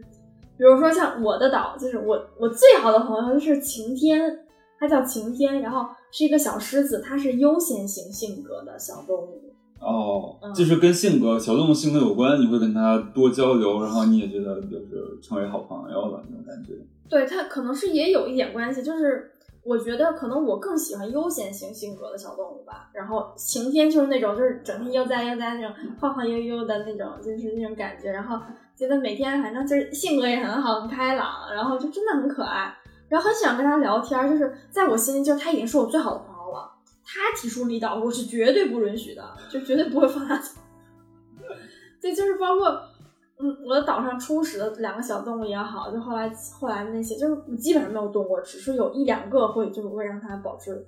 比如说像我的岛，就是我我最好的朋友就是晴天，他叫晴天，然后是一个小狮子，它是优先型性格的小动物。哦嗯，就是跟性格小动物性格有关，你会跟他多交流，然后你也觉得就是成为好朋友了那种感觉。对，他可能是也有一点关系，就是我觉得可能我更喜欢悠闲型性格的小动物吧。然后晴天就是那种就是整天悠哉悠哉那种晃晃悠悠的那种，就是那种感觉。然后觉得每天反正就是性格也很好，很开朗，然后就真的很可爱，然后很喜欢跟他聊天。就是在我心里，就是他已经是我最好的朋友了。他提出离岛，我是绝对不允许的，就绝对不会放他走。对，就是包括。嗯，我的岛上初始的两个小动物也好，就后来后来那些，就是基本上没有动过，只是有一两个会，就是会让它保持。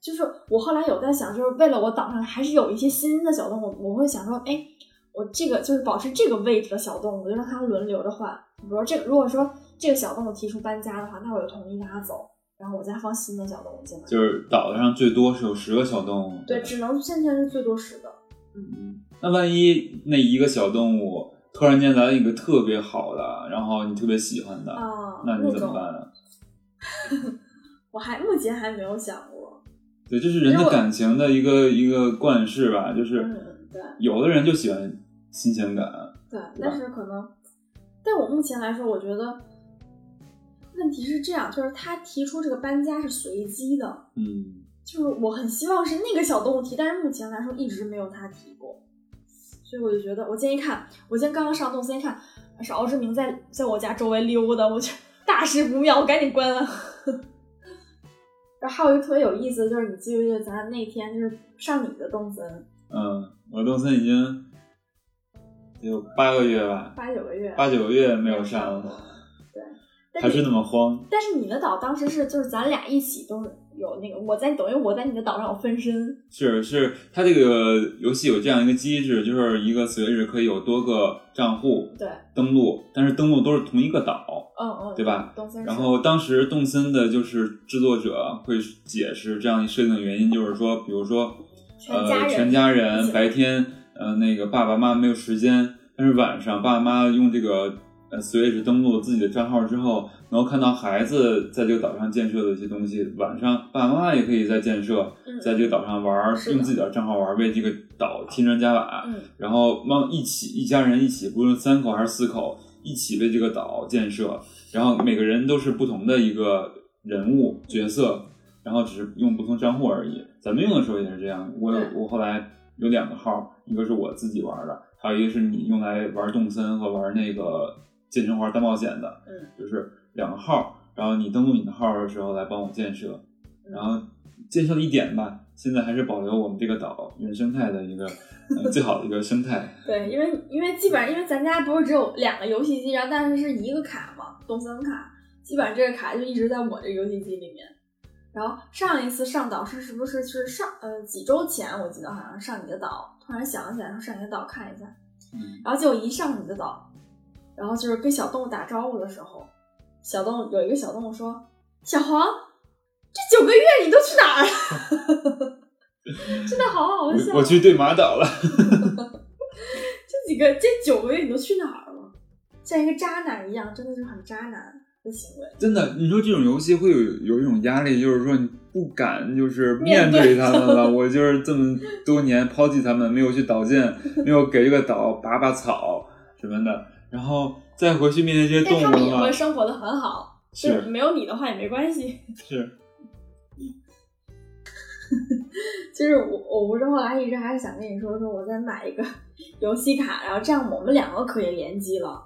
就是我后来有在想，就是为了我岛上还是有一些新的小动物，我会想说，哎，我这个就是保持这个位置的小动物，就让它轮流着换。比如说这个，如果说这个小动物提出搬家的话，那我就同意让它走，然后我再放新的小动物进来。就是岛上最多是有十个小动物。对，只能现在是最多十个。嗯，那万一那一个小动物突然间来了一个特别好的，然后你特别喜欢的，啊，那你怎么办啊？我还目前还没有想过。对，这是人的感情的一个一个惯式吧，就是嗯，对。有的人就喜欢新鲜感，对，对但是可能，但我目前来说，我觉得问题是这样，就是他提出这个搬家是随机的，嗯，就是我很希望是那个小动物提，但是目前来说一直没有他提过，所以我就觉得，我今天一看，我今天刚刚上动森一看，是敖志明在在我家周围溜达，我就 大事不妙，我赶紧关了。然后还有一个特别有意思的，就是你记不记得咱那天就是上你的动森嗯，我的动森已经有八个月吧，八九个月，八九个月没有上了，，对，还是那么慌。但是你的岛当时是就是咱俩一起都是有那个，我在等于我在你的岛上有分身，是是，它这个游戏有这样一个机制，就是一个 Switch 可以有多个账户对，登录，但是登录都是同一个岛，嗯嗯，对吧？然后当时动森的就是制作者会解释这样一设定的原因，就是说，比如说，呃，全家人白天呃那个爸爸妈妈没有时间，但是晚上爸爸妈妈用这个呃 Switch 登录自己的账号之后，能够看到孩子在这个岛上建设的一些东西。晚上爸爸妈妈也可以在建设，嗯在这个岛上玩儿，用自己的账号玩儿，为这个岛添砖加瓦。嗯然后往一起一家人一起，不论三口还是四口，一起为这个岛建设。然后每个人都是不同的一个人物角色，然后只是用不同账户而已。咱们用的时候也是这样。我有我后来有两个号，一个是我自己玩的，还有一个是你用来玩动森和玩那个健身环大冒险的，嗯，就是两个号。然后你登录你的号的时候来帮我建设，嗯然后建设的一点吧，现在还是保留我们这个岛原生态的一个、呃、最好的一个生态。对，因为因为基本上因为咱家不是只有两个游戏机，然后但是是一个卡嘛，动森卡，基本上这个卡就一直在我这个游戏机里面。然后上一次上岛是是不是是上呃几周前我记得好像上你的岛，突然想起来说上你的岛看一下，嗯，然后结果一上你的岛，然后就是跟小动物打招呼的时候，小动物有一个小动物说：“小黄，这九个月你都去哪儿了？” 真的好好笑。我我去对马岛了。这几个这九个月你都去哪儿了？像一个渣男一样，真的是很渣男的行为。真的，你说这种游戏会有有一种压力，就是说你不敢就是面对他们了。我就是这么多年抛弃他们，没有去岛建，没有给这个岛拔拔草什么的，然后再回去面对这些但他们也会，生活的很好，就是没有你的话也没关系。是 就是我，我不是后来一直还是想跟你说，说我再买一个 游戏卡，然后这样我们两个可以联机了。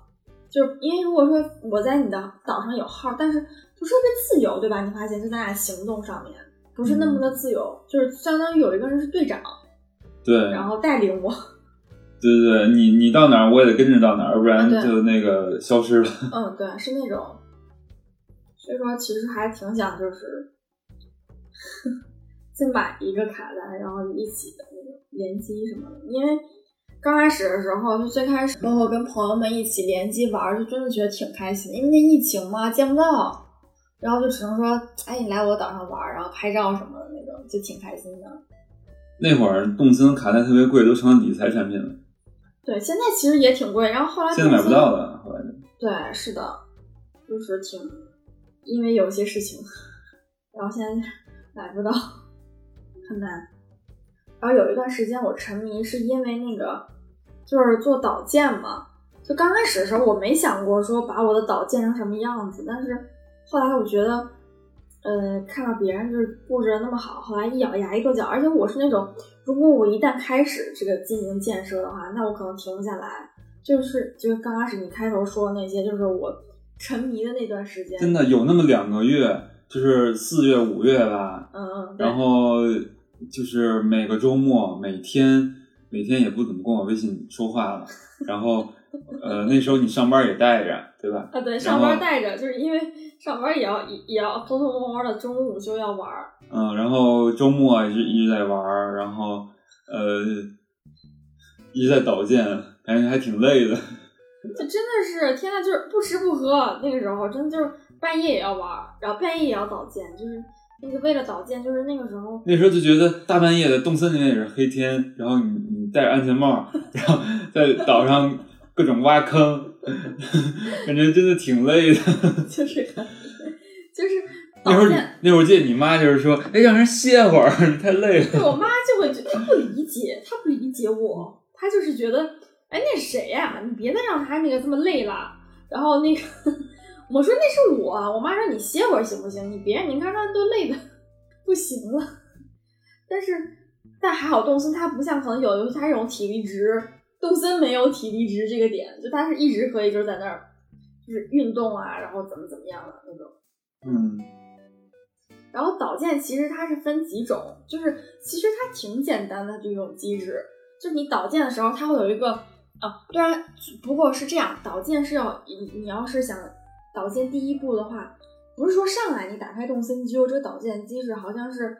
就是因为如果说我在你的岛上有号，但是不是特别自由，对吧？你发现就咱俩行动上面不是那么的自由，就是相当于有一个人是队长，对，然后带领我。对对对，你你到哪儿我也得跟着到哪儿，不然就那个消失了。嗯，对，是那种。所以说，其实还挺想就是 再买一个卡带，然后一起的那种联机什么的。因为刚开始的时候，就最开始包括跟朋友们一起联机玩儿，就真的觉得挺开心的。因为那疫情嘛，见不到，然后就只能说，哎，你来我岛上玩儿，然后拍照什么的那种，就挺开心的。那会儿动森卡带特别贵，都成了理财产品了，对，现在其实也挺贵，然后后来现在买不到了。后来就对，是的，就是挺，因为有些事情，然后现在买不到。很难。然后有一段时间我沉迷，是因为那个就是做导建嘛。就刚开始的时候，我没想过说把我的导建成什么样子，但是后来我觉得，呃，看到别人就是布置的那么好，后来一咬牙一跺脚。而且我是那种，如果我一旦开始这个进行建设的话，那我可能停不下来。就是就是刚开始你开头说的那些，就是我沉迷的那段时间，真的有那么两个月，就是四月五月吧，嗯嗯，然后就是每个周末每天每天也不怎么跟我微信说话了，然后呃那时候你上班也带着，对吧？啊，对，上班带着，就是因为上班也要也也要偷偷摸摸的，中午午休要玩儿。嗯，然后周末一直一直在玩儿，然后呃一直在导建，感觉还挺累的。就真的是天呐，就是不吃不喝，那个时候真的就是半夜也要玩儿，然后半夜也要导建，就是那个为了导建，就是那个时候那时候就觉得大半夜的动森里面也是黑天，然后你你戴着安全帽，然后在岛上各种挖坑，感觉真的挺累的。就是就是那会儿那会儿记得你妈就是说，哎，让人歇会儿，你太累了。对我妈就会觉她不理解，她不理解我，她就是觉得，哎，那是谁呀、你别再让她那个这么累了。然后那个我说那是我，我妈说你歇会儿行不行？你别，你看他都累的不行了。但是但还好，动森它不像可能有的游戏它这种体力值，动森没有体力值这个点，就它是一直可以就是在那儿就是运动啊，然后怎么怎么样的那种。嗯，然后导建其实它是分几种，就是其实它挺简单的这种机制，就是你导建的时候，它会有一个啊，对啊不过是这样，导建是要你你要是想导建第一步的话，不是说上来你打开动森就有这个导建机制，好像是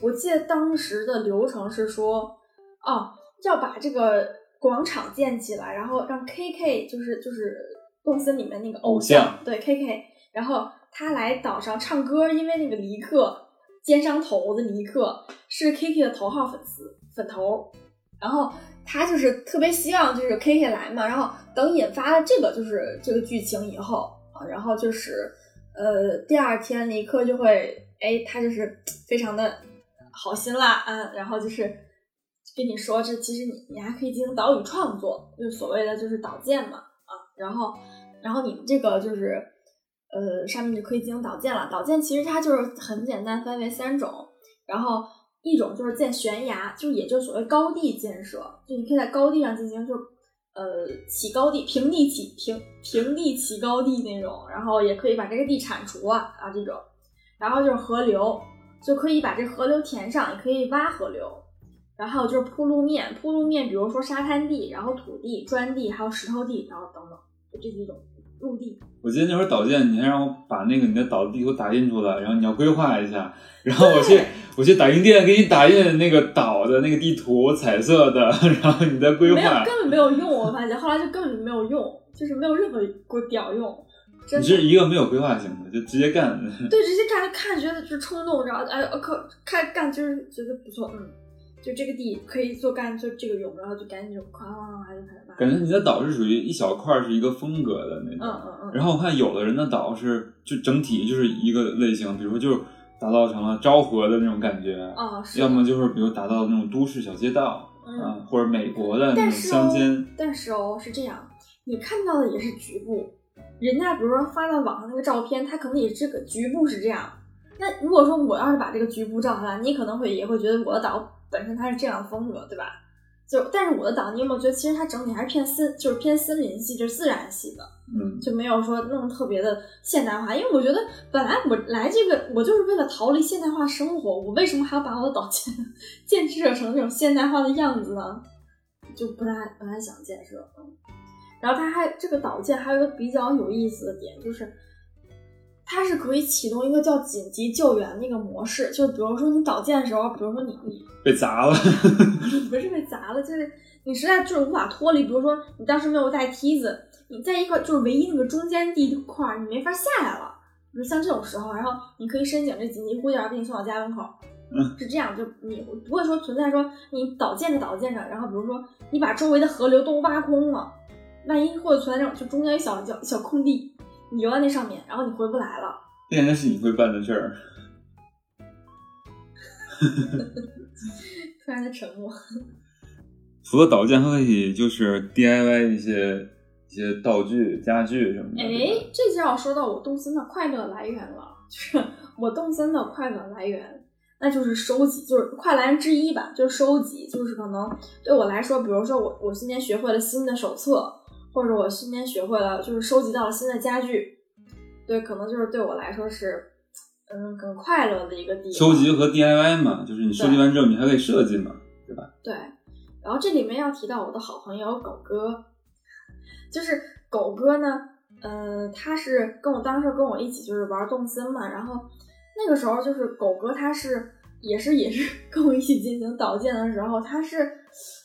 我记得当时的流程是说，哦，要把这个广场建起来，然后让 KK 就是就是动森里面那个偶偶像对 KK，然后他来岛上唱歌，因为那个尼克奸商头子尼克是 KK 的头号粉丝粉头，然后他就是特别希望就是 KK 来嘛，然后等引发了这个就是这个剧情以后啊，然后就是呃第二天尼克就会哎他就是非常的好心啦，嗯，然后就是跟你说这其实你你还可以进行岛屿创作，就是所谓的就是岛建嘛啊，然后然后你们这个就是。呃，上面就可以进行导建了。导建其实它就是很简单，分为三种。然后一种就是建悬崖，就也就所谓高地建设，就你可以在高地上进行就呃起高地、平地起平平地起高地那种。然后也可以把这个地铲除啊啊这种。然后就是河流，就可以把这河流填上，也可以挖河流。然后就是铺路面，铺路面，比如说沙滩地，然后土地、砖地，还有石头地，然后等等，就这几种陆地。我记得那会儿导建，你还让我把那个你的岛地图打印出来，然后你要规划一下，然后我去我去打印店给你打印那个岛的那个地图，彩色的，然后你再规划没有，划。根本没有用。我发现后来就根本就没有用，就是没有任何给我屌用。你的是一个没有规划型的，就直接干。对，直接干看觉得就是冲动，然后哎呃可看干就是觉得不错，嗯，就这个地可以做干做这个用，然后就赶紧就哐哐哐就开始挖。感觉你的岛是属于一小块儿是一个风格的那种。嗯嗯嗯，然后我看有的人的岛是就整体就是一个类型，比如说就是打造成了昭和的那种感觉，哦是，要么就是比如打造那种都市小街道，嗯，嗯，或者美国的那种乡间。，但是哦是这样，你看到的也是局部，人家比如说发到网上那个照片，他可能也这个局部是这样。那如果说我要是把这个局部照下来，你可能会也会觉得我的岛本身它是这样的风格，对吧？就但是我的岛，你有没有觉得其实它整体还是偏森，就是偏森林系，就是自然系的，嗯，就没有说弄特别的现代化。因为我觉得本来我来这个，我就是为了逃离现代化生活，我为什么还要把我的岛建建设成这种现代化的样子呢？就不太不太想建设。嗯，然后它还这个岛建还有一个比较有意思的点，就是它是可以启动一个叫紧急救援的一个模式，就比如说你导建的时候，比如说你你被砸了。不是被砸了，就是你实在就是无法脱离。比如说你当时没有带梯子，你在一个就是唯一那个中间地块儿，你没法下来了。比如像这种时候，然后你可以申请这紧急呼叫，给你送到家门口。嗯，是这样，就你不会说存在说你导建着导建着，然后比如说你把周围的河流都挖空了，万一或者存在这种就中间一小小小空地，你游在那上面，然后你回不来了。那应该是你会办的事儿。突然的沉默。除了导建，还可以就是 DIY 一些一些道具、家具什么的。哎，这就要说到我动森的快乐来源了，就是我动森的快乐来源，那就是收集，就是快来源之一吧，就是收集，就是可能对我来说，比如说我我今天学会了新的手册，或者我身边学会了就是收集到了新的家具，对，可能就是对我来说是嗯很快乐的一个地方。收集和 DIY 嘛，就是你收集完之后，你还可以设计嘛，对吧？对，然后这里面要提到我的好朋友狗哥，就是狗哥呢，呃，他是跟我当时跟我一起就是玩动森嘛，然后那个时候就是狗哥他是也是也是跟我一起进行导建的时候，他是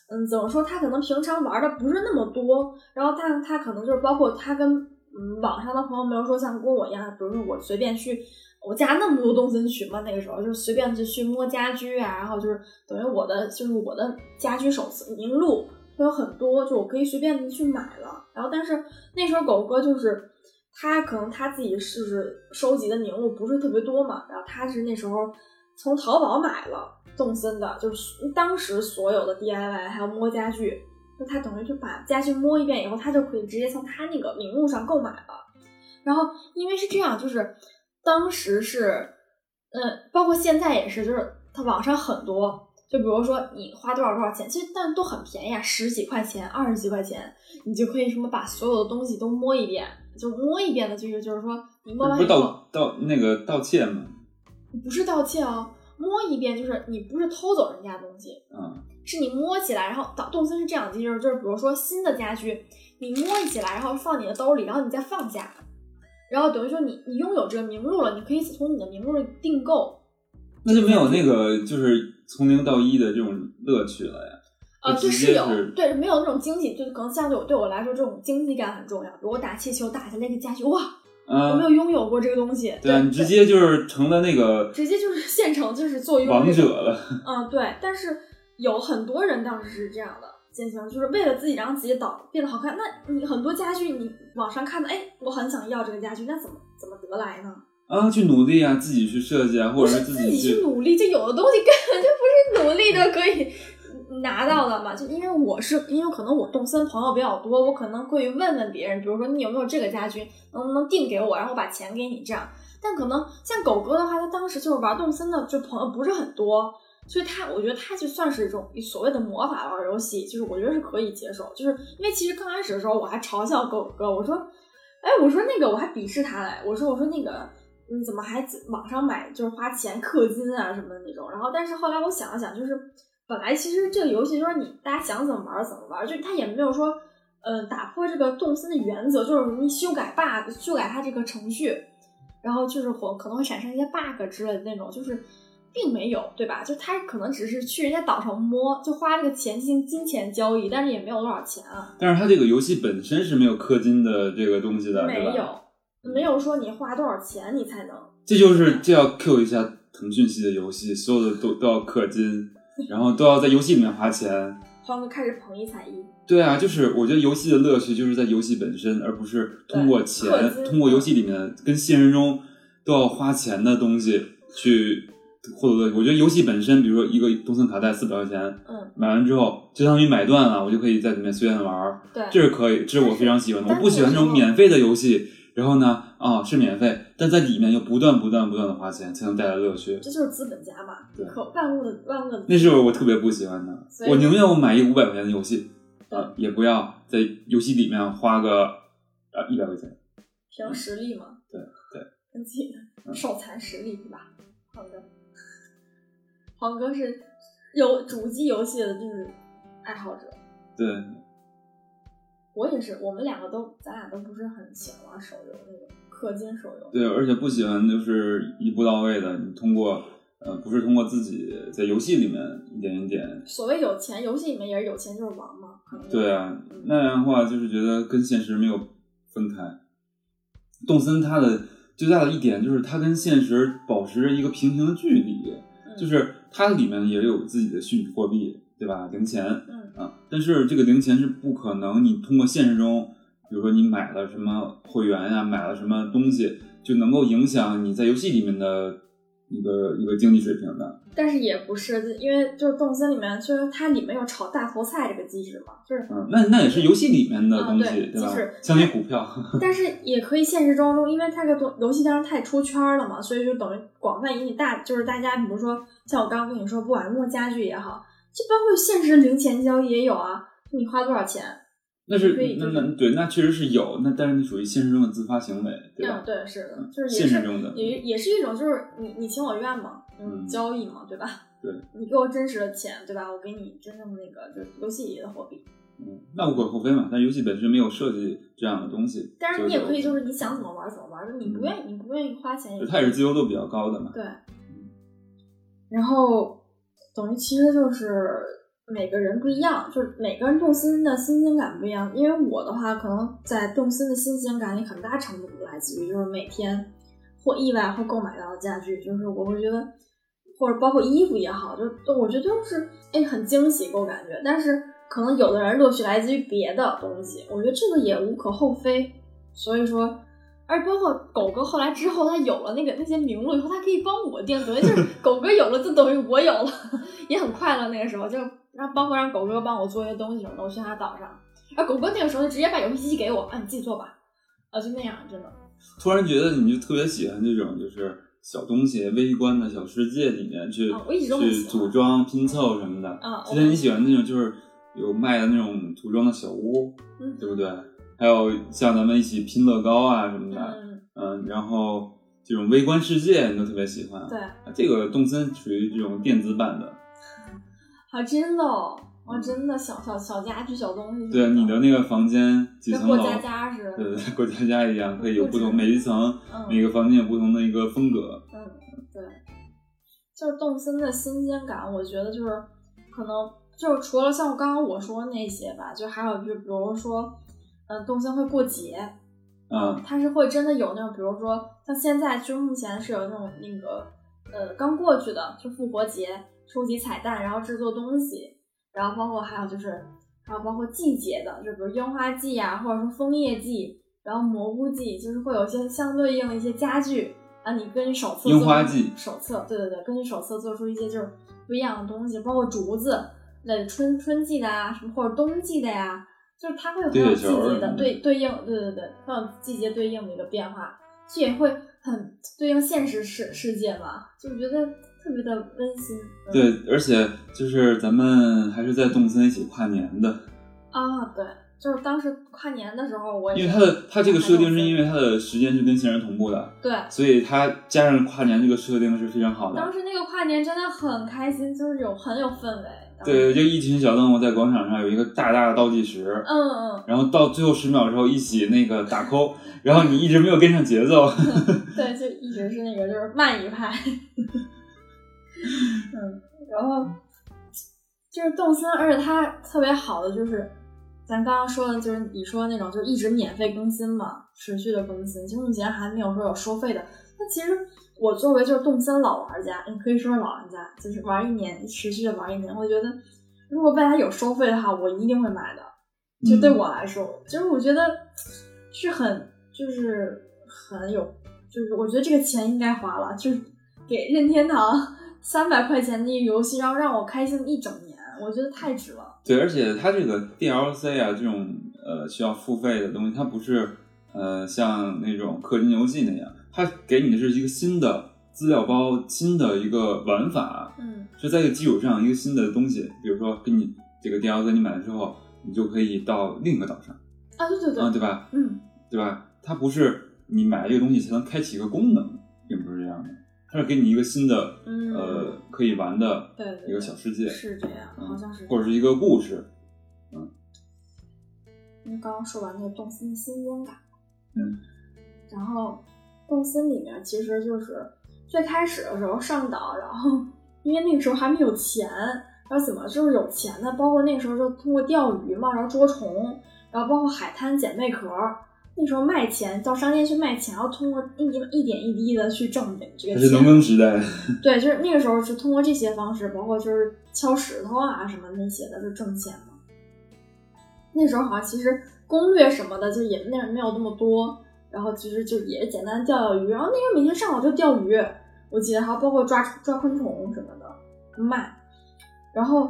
嗯怎么说，他可能平常玩的不是那么多，然后但他可能就是包括他跟嗯网上的朋友没有说像跟我一样，比如说我随便去。我加那么多动森群嘛，那个时候就随便就去摸家居啊，然后就是等于我的就是我的家居手册名录会有很多，就我可以随便的去买了。然后但是那时候狗哥就是他可能他自己是收集的名录不是特别多嘛，然后他是那时候从淘宝买了动森的，就是当时所有的 DIY 还有摸家具，就他等于就把家具摸一遍以后，他就可以直接从他那个名录上购买了。然后因为是这样，就是。当时是，嗯，包括现在也是，就是它网上很多，就比如说你花多少多少钱，其实但都很便宜啊，十几块钱、二十几块钱，你就可以什么把所有的东西都摸一遍，就摸一遍的，就是就是说你摸完以后，不是盗盗那个盗窃吗？不是盗窃哦，摸一遍就是你不是偷走人家东西，嗯，是你摸起来，然后导动森是这样的机制，就是比如说新的家居，你摸起来，然后放你的兜里，然后你再放下。然后等于说你你拥有这个名录了，你可以从你的名录里订购，那就没有那个就是从零到一的这种乐趣了呀。啊，对是有，对，没有那种惊喜，就可能相对我对我来说，这种惊喜感很重要。比如我打气球打下那个家具，哇，我没有拥有过这个东西。对啊，你直接就是成了那个，直接就是现成就是做王者了。嗯，对，但是有很多人当时是这样的。进行就是为了自己让自己导变得好看，那你很多家具你网上看的，哎，我很想要这个家具，那怎么怎么得来呢？啊，去努力啊，自己去设计啊，或者是自己去努力，就有的东西根本就不是努力的可以拿到的嘛。就因为我是因为可能我动森朋友比较多，我可能会问问别人，比如说你有没有这个家具，能不能订给我，然后把钱给你这样。但可能像狗哥的话，他当时就是玩动森的，就朋友不是很多。所以他，我觉得他就算是一种所谓的魔法玩游戏，就是我觉得是可以接受。就是因为其实刚开始的时候，我还嘲笑狗哥，我说，哎，我说那个我还鄙视他嘞，我说我说那个你怎么还网上买就是花钱氪金啊什么的那种。然后但是后来我想了想，就是本来其实这个游戏就是你大家想怎么玩怎么玩，就它也没有说，呃，打破这个动森的原则，就是你修改 bug，修改它这个程序，然后就是会可能会产生一些 bug 之类的那种，就是。并没有，对吧？就他可能只是去人家岛上摸，就花这个钱进行金钱交易，但是也没有多少钱啊。但是它这个游戏本身是没有氪金的这个东西的，没有，没有说你花多少钱你才能。这就是这要 Q 一下腾讯系的游戏，所有的都都要氪金，然后都要在游戏里面花钱。方哥开始捧一踩一。对啊，就是我觉得游戏的乐趣就是在游戏本身，而不是通过钱，通过游戏里面跟现实中都要花钱的东西去。或者我觉得游戏本身，比如说一个东森卡带四百块钱，嗯，买完之后就相当于买断了，我就可以在里面随便玩对，这是可以，这是我非常喜欢的。我不喜欢那种免费的游戏，然后呢，啊是免费，但在里面又不断不断不断的花钱，才能带来乐趣。这就是资本家嘛，对，可万物的万物的。那是我特别不喜欢的，我宁愿我买一个五百块钱的游戏，啊，也不要在游戏里面花个啊一百块钱。凭实力嘛，对对，跟自己的手残实力是吧？好的。黄哥是有主机游戏的，就是爱好者。对，我也是。我们两个都，咱俩都不是很喜欢玩手游那种氪金手游。对，而且不喜欢就是一步到位的，你通过呃，不是通过自己在游戏里面一点一点。所谓有钱，游戏里面也是有钱就是王嘛。对啊，那样的话就是觉得跟现实没有分开。动森它的最大的一点就是它跟现实保持着一个平行的距离，就是。它里面也有自己的虚拟货币，对吧？零钱，嗯啊，但是这个零钱是不可能，你通过现实中，比如说你买了什么会员呀，买了什么东西，就能够影响你在游戏里面的一个一个经济水平的。但是也不是，因为就是动森里面，就是它里面有炒大头菜这个机制嘛，就是，嗯，那那也是游戏里面的东西，啊对吧？相当于股票。但是也可以现实中中，因为它这个东游戏当中太出圈了嘛，所以就等于广泛引起大，就是大家，比如说像我刚刚跟你说，不管是摸家具也好，就包括现实零钱交易也有啊，你花多少钱？那是那那对，那确实是有，那但是那属于现实中的自发行为，对吧嗯，？对，是的，就是现实中的也也是一种，就是你你情我愿嘛，交易嘛，对吧？对，你给我真实的钱，对吧？我给你真正的那个就是游戏里的货币。嗯，那无可厚非嘛。但游戏本身没有设计这样的东西，但是你也可以，就是是你想怎么玩怎么玩，就你不愿意，你不愿意花钱也，它也是自由度比较高的嘛。对。然后等于其实就是每个人不一样，就是每个人动心的新鲜感不一样。因为我的话，可能在动心的新鲜感里，很大程度来自于就是每天或意外或购买到的家具，就是我会觉得，或者包括衣服也好，就我觉得都是哎很惊喜给我感觉。但是可能有的人乐趣来自于别的东西，我觉得这个也无可厚非。所以说，而包括狗哥后来之后，他有了那个那些名录以后，他可以帮我定，等于就是狗哥有了，就等于我有了，也很快乐。那个时候就让包括让狗哥帮我做一些东西什么的，我去他岛上，啊狗哥那个时候就直接把游戏机给我，啊，你自己做吧，啊，就那样，真的。突然觉得你就特别喜欢这种就是小东西、微观的小世界里面去、啊我一直都很去组装拼凑什么的。啊之前你喜欢那种就是有卖的那种涂装的小屋，嗯对不对？还有像咱们一起拼乐高啊什么的，嗯，嗯，然后这种微观世界你都特别喜欢。对，啊这个动森属于这种电子版的，还真的哦，哇，真的小小小家具、小东西。对你的那个房间几层楼，跟过家家似的。对对对，过家家一样，可以有不同每一层、嗯每个房间有不同的一个风格。嗯，对，就是动森的新鲜感，我觉得就是可能就是除了像刚刚我说的那些吧，就还有就比如说，嗯、动森会过节，嗯，它是会真的有那种，比如说像现在就目前是有那种那个呃刚过去的就复活节收集彩蛋，然后制作东西，然后包括还有就是还有包括季节的，就比如樱花季啊，或者说枫叶季，然后蘑菇季，就是会有一些相对应的一些家具啊，你根据手册樱花季手册，对对对，根据手册做出一些就是不一样的东西，包括竹子，那春春季的啊，什么或者冬季的呀、就是它会很有季节的对对应，对对对，很有季节对应的一个变化，这也会很对应现实世世界嘛，就觉得特别的温馨。嗯、对，而且就是咱们还是在动森一起跨年的，啊，对，就是当时跨年的时候，我也因为它的它这个设定是因为它的时间是跟现实同步的，对。所以它加上跨年这个设定是非常好的。当时那个跨年真的很开心，就是有很有氛围。对，就一群小动物在广场上有一个大大的倒计时，嗯嗯，然后到最后十秒的时候一起那个打 call，然后你一直没有跟上节奏。对，就一直是那个就是慢一派。嗯，然后就是动森，而且它特别好的就是，咱刚刚说的就是你说的那种，就是一直免费更新嘛，持续的更新，其实目前还没有说有收费的。那其实我作为就是动森老玩家，你可以说是老玩家，就是玩一年，持续的玩一年，我觉得如果未来有收费的话，我一定会买的。就对我来说，就是我觉得是很，就是很有，就是我觉得这个钱应该花了，就是给任天堂三百块钱的一个游戏，然后让我开心一整年，我觉得太值了。对，而且它这个 DLC 啊，这种呃需要付费的东西，它不是呃像那种氪金游戏那样，它给你的是一个新的资料包，新的一个玩法，嗯是在这个基础上一个新的东西，比如说给你这个 DLC 你买了之后，你就可以到另一个岛上啊，对对对，啊，对吧？嗯对吧？它不是你买了这个东西才能开启一个功能，并不是这样的，它是给你一个新的嗯，呃可以玩的对一个小世界，是这样，好像是。或者是一个故事。因为刚刚说完那个动森的新鲜感，嗯，然后动森里面其实就是最开始的时候上岛，然后因为那个时候还没有钱，然后怎么就是有钱呢？包括那个时候就通过钓鱼嘛，然后捉虫，然后包括海滩捡贝壳。那时候卖钱，到商店去卖钱，要通过一一点一滴的去挣这个钱。它是农耕时代，对，就是那个时候是通过这些方式，包括就是敲石头啊什么那些的，就挣钱嘛。那时候好像其实攻略什么的就也那没有那么多，然后其实就也是简单钓钓鱼。然后那时候每天上午就钓鱼，我记得还有包括抓抓昆虫什么的卖。然后，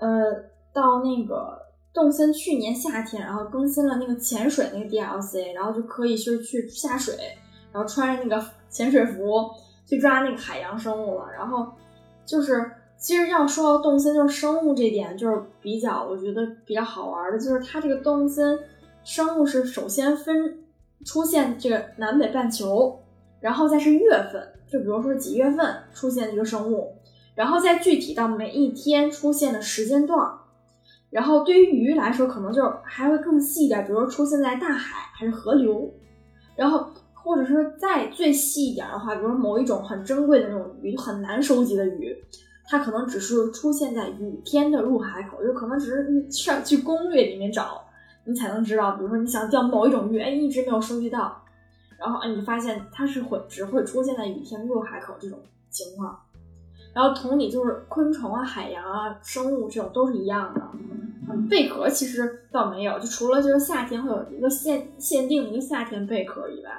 呃，到那个动森去年夏天，然后更新了那个潜水那个 DLC，然后就可以去去下水，然后穿着那个潜水服去抓那个海洋生物了。然后就是，其实要说到动森，就是生物这点，就是比较我觉得比较好玩的，就是它这个动森生物是首先分出现这个南北半球，然后再是月份，就比如说几月份出现这个生物。然后再具体到每一天出现的时间段儿，然后对于鱼来说，可能就还会更细一点，比如说出现在大海还是河流，然后或者是再最细一点的话，比如某一种很珍贵的那种鱼，很难收集的鱼，它可能只是出现在雨天的入海口，就可能只是你上去攻略里面找，你才能知道，比如说你想钓某一种鱼，哎，一直没有收集到，然后哎，你发现它是会只会出现在雨天入海口这种情况。然后同理就是昆虫啊、海洋啊、生物这种都是一样的。嗯，贝壳其实倒没有，就除了就是夏天会有一个限限定的一个夏天贝壳以外，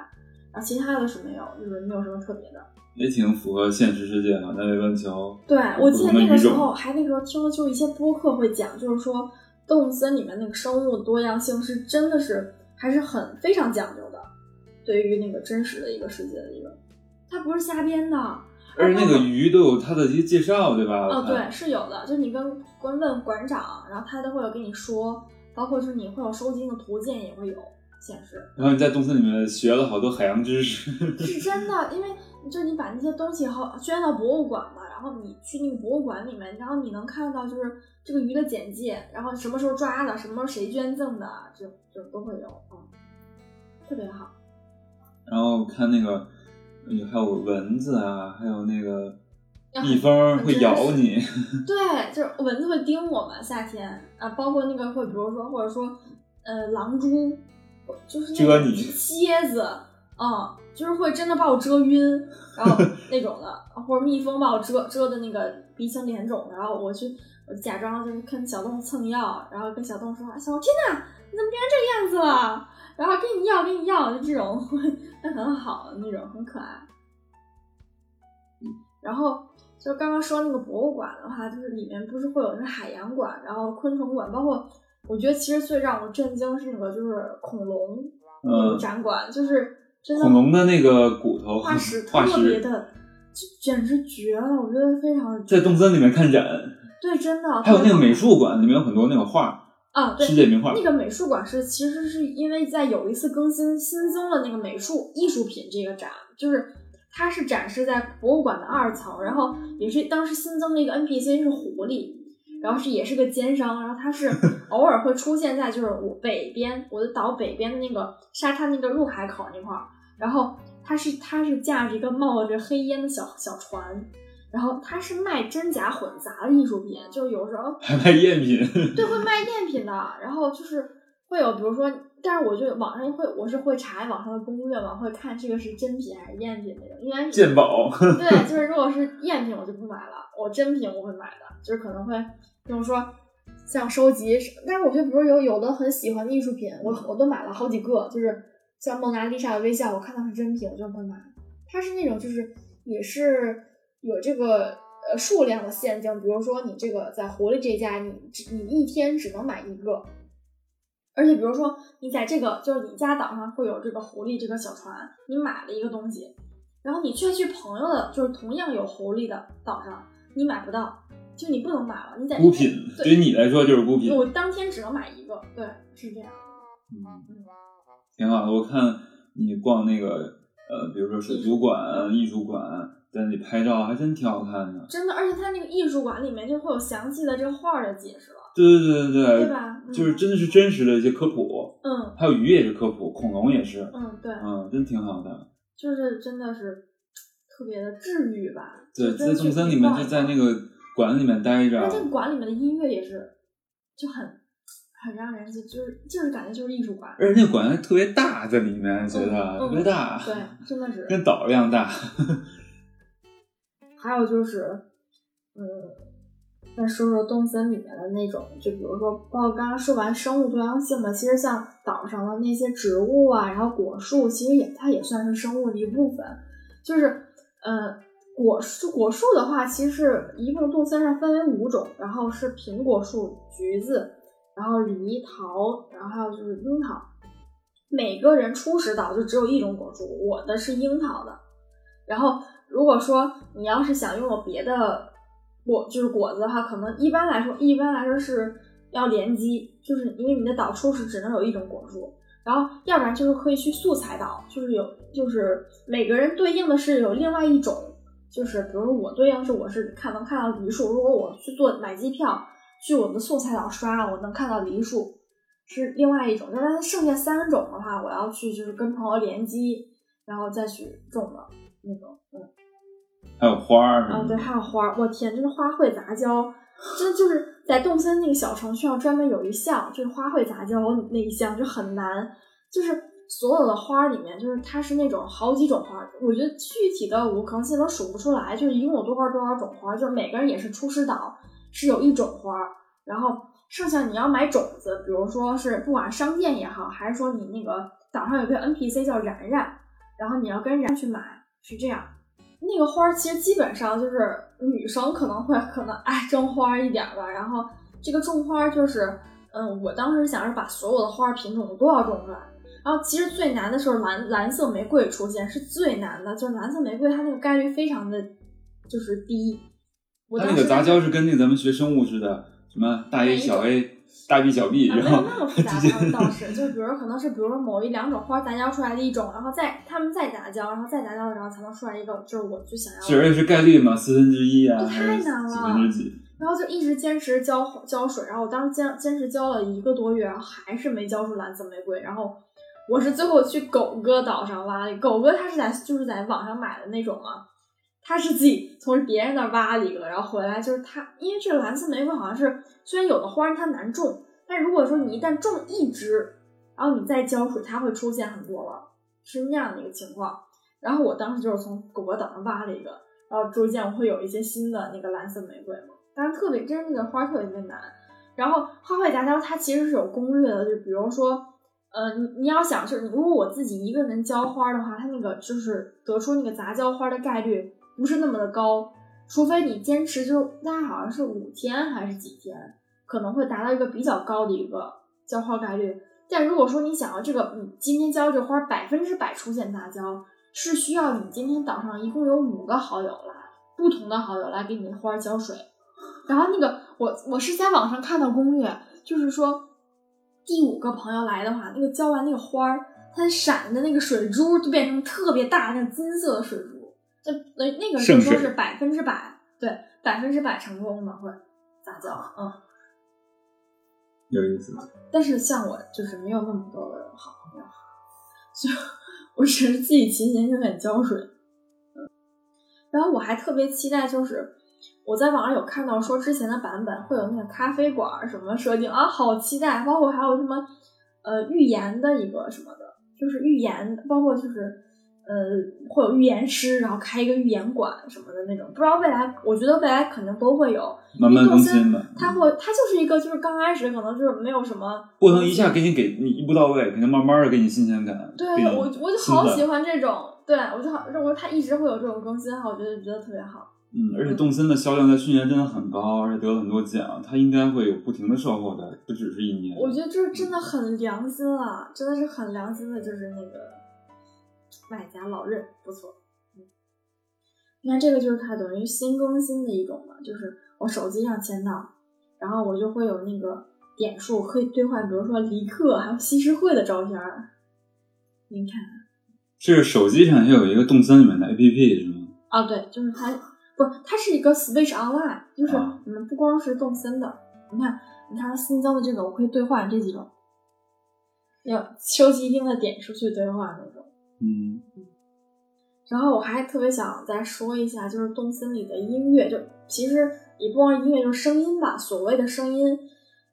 然后其他的是没有，就是没有什么特别的。也挺符合现实世界啊，南北半球。对，我记得那个时候还那个时候听了就一些播客会讲，就是说动物森里面那个生物多样性是真的是还是很非常讲究的，对于那个真实的一个世界的一个，它不是瞎编的。而且那个鱼都有它的一些介绍，对吧？哦，对，是有的，就是你跟跟问馆长，然后他都会有跟你说，包括就是你会有收集那个图鉴也会有显示，然后你在动森里面学了好多海洋知识。是真的，因为就你把那些东西好捐到博物馆嘛，然后你去那个博物馆里面，然后你能看到就是这个鱼的简介，然后什么时候抓的，什么时候谁捐赠的，就就都会有，嗯，特别好。然后看那个，有还有蚊子啊，还有那个蜜蜂会咬你。对，就是蚊子会叮我嘛，夏天啊，包括那个会，比如说或者说，呃，狼蛛，就是那个蛰你蝎子，嗯，就是会真的把我蛰晕，然后 那种的，或者蜜蜂把我蛰蛰的那个鼻青脸肿，然后我去，我假装就是跟小动物蹭药，然后跟小动物说，小天呐，你怎么变成这个样子了？然后给你要，给你要，就这种，那很好的那种，很可爱。然后就刚刚说那个博物馆的话，就是里面不是会有那个海洋馆，然后昆虫馆，包括我觉得其实最让我震惊是那个就是恐龙那个嗯，展馆，就是真的恐龙的那个骨头化石特别，的，简直绝了，我觉得非常在动森里面看展，对，真的还有那个美术术馆里面有很多那个画，啊，对，世界名画那。个美术馆是其实是因为在有一次更新新增了那个美术艺术品这个展，就是它是展示在博物馆的二层，然后也是当时新增了一个 NPC 是狐狸，然后是也是个奸商，然后它是 偶尔会出现在就是我北边我的岛北边的那个沙滩那个入海口那块儿，然后它是它是驾着一个冒着黑烟的小小船。然后他是卖真假混杂的艺术品，就是有时候还卖赝品，对，会卖赝品的，然后就是会有，比如说，但是我就网上会，我是会查网上的攻略嘛，会看这个是真品还是赝品那种。一般鉴宝。对，就是如果是赝品，我就不买了，我真品我会买的，就是可能会，比如说像收集，但是我就比如有有的很喜欢的艺术品，我我都买了好几个，就是像蒙娜丽莎的微笑，我看到是真品，我就会买。它是那种就是也是有这个呃数量的限定，比如说你这个在狐狸这家，你只你一天只能买一个，而且比如说你在这个就是你家岛上会有这个狐狸这个小船，你买了一个东西，然后你却去朋友的就是同样有狐狸的岛上，你买不到，就你不能买了，你在孤品，对于对，你来说就是孤品。我当天只能买一个，对，是这样。嗯，挺好的。我看你逛那个呃，比如说水族馆、艺术馆，在那里拍照，还真挺好看的。真的，而且它那个艺术馆里面就会有详细的这个画的解释了，对对对对对吧？嗯就是真的是真实的一些科普，嗯还有鱼也是科普，恐龙也是，嗯，对，嗯，真挺好的。就是真的是特别的治愈吧。对，在动森里面就在那个馆里面待着而，且这个馆里面的音乐也是就很很让人就就是就是感觉就是艺术馆，而且那个馆还特别大，在里面觉得嗯特别大，对，真的是。跟岛一样大。还有就是，嗯，再说说动森里面的那种，就比如说，包括刚刚说完生物多样性的，其实像岛上的那些植物啊，然后果树，其实也它也算是生物的一部分。就是，呃，果树果树的话，其实一共动森上分为五种，然后是苹果树、橘子，然后梨、桃，然后还有就是樱桃。每个人初始岛就只有一种果树，我的是樱桃的。然后如果说你要是想拥有别的果，就是果子的话，可能一般来说，一般来说是要联机，就是因为你的导出是只能有一种果树。然后要不然就是可以去素材岛，就是有就是每个人对应的是有另外一种，就是比如我对应是我是看能看到梨树，如果我去做买机票去我们的素材岛刷，我能看到梨树，是另外一种。但是剩下三种的话，我要去就是跟朋友联机，然后再去种的那种，嗯。还有花儿啊，对，还有花儿，我天，真的花卉杂交，真的就是在动森那个小程序上专门有一项，就是花卉杂交那一项就很难，就是所有的花儿里面，就是它是那种好几种花儿，我觉得具体的我可能现在都数不出来，就是一共有多少多少种花儿，就是每个人也是初始岛是有一种花儿，然后剩下你要买种子，比如说是不管商店也好，还是说你那个岛上有个 NPC 叫然然，然后你要跟然去买，是这样。那个花儿其实基本上就是女生可能会可能爱种花儿一点儿吧，然后这个种花儿就是，嗯，我当时想是把所有的花儿品种都要种出来，然后其实最难的时候蓝蓝色玫瑰出现是最难的，就是蓝色玫瑰它那个概率非常的就是低。我它那个杂交是跟那咱们学生物似的，什么大 A 小 A、大臂小臂啊，然后没有那么复杂倒倒是，就比如可能是比如说某一两种花杂交出来的一种，然后再他们再杂交，然后再杂交，然后才能出来一个就是我最想要的。是而且是概率嘛，四分之一啊，这太难了几分之几？然后就一直坚持浇浇水，然后我当时坚坚持浇了一个多月，然后还是没浇出蓝色玫瑰。然后我是最后去狗哥岛上挖的，狗哥他是在就是在网上买的那种嘛，他是自己从别人那儿挖了一个，然后回来就是他，因为这个蓝色玫瑰好像是虽然有的花它难种，但如果说你一旦种一枝，然后你再浇水，它会出现很多了，是那样的一个情况。然后我当时就是从狗哥岛上挖了一个，然后逐渐我会有一些新的那个蓝色玫瑰嘛。当然特别，真是那个花特别特别难。然后花卉杂交它其实是有攻略的，就比如说，呃，你你要想就是，如果我自己一个人浇花的话，它那个就是得出那个杂交花的概率不是那么的高，除非你坚持就是大家好像是五天还是几天，可能会达到一个比较高的一个浇花概率。但如果说你想要这个，你今天浇这花百分之百出现杂交，是需要你今天岛上一共有五个好友来，不同的好友来给你的花浇水。然后那个我我是在网上看到攻略，就是说第五个朋友来的话，那个浇完那个花儿，它闪的那个水珠就变成特别大那个金色的水珠，就那那个就圣水说是百分之百对百分之百成功的会杂交，嗯。有意思吗。但是像我就是没有那么多的好朋友，所以我只是自己勤勤恳恳浇水。嗯，然后我还特别期待，就是我在网上有看到说之前的版本会有那个咖啡馆儿什么设定啊，好期待！包括还有什么呃预言的一个什么的，就是预言，包括就是。呃，会有预言师，然后开一个预言馆什么的那种，不知道未来，我觉得未来肯定都会有。慢慢更新的它会，它就是一个，就是刚开始可能就是没有什么，不能一下给你给你一步到位，肯定慢慢的给你新鲜感。对，我我就好喜欢这种，对我就好，我它一直会有这种更新，我觉得觉得特别好。嗯，而且动森的销量在去年真的很高，而且得了很多奖，它应该会有不停的售后的，不只是一年。我觉得这真的很良心了，真的是很良心的，就是那个买家老任不错。嗯，你看这个就是它等于新更新的一种嘛，就是我手机上签到，然后我就会有那个点数可以兑换，比如说离克还有西施惠的照片儿。您看是手机上也有一个动森里面的 APP 是吗？啊，对，就是它不是它是一个 Switch Online，就是啊你们不光是动森的，你看你看它新增的这个，我可以兑换这几种，要收集一定的点数去兑换那种。嗯，然后我还特别想再说一下，就是动森里的音乐，就其实也不光音乐，就是声音吧。所谓的声音，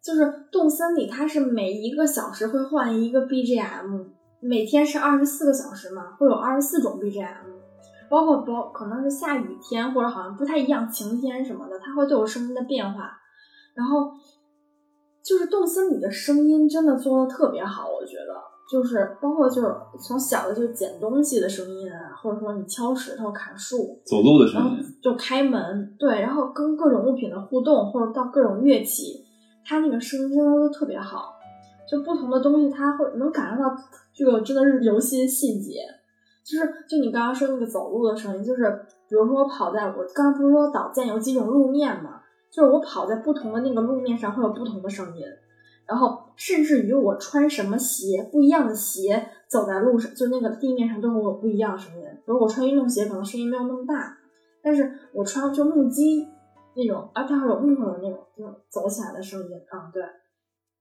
就是动森里它是每一个小时会换一个 BGM，每天是二十四个小时嘛，会有二十四种 BGM，包括包可能是下雨天或者好像不太一样晴天什么的，它会都有声音的变化。然后就是动森里的声音真的做的特别好，我觉得就是包括就是从小的就捡东西的声音啊，或者说你敲石头、砍树，走路的声音，就开门，对，然后跟各种物品的互动，或者到各种乐器，它那个声音真的都特别好。就不同的东西，它会能感受到这个真的是游戏的细节。就是就你刚刚说那个走路的声音，就是比如说我跑在我刚才不是说导建有几种路面嘛，就是我跑在不同的那个路面上会有不同的声音，然后甚至于我穿什么鞋，不一样的鞋走在路上，就那个地面上都会有不一样的声音。比如我穿运动鞋，可能声音没有那么大，但是我穿就木屐那种，而且还有木头的那种，就走起来的声音啊、对。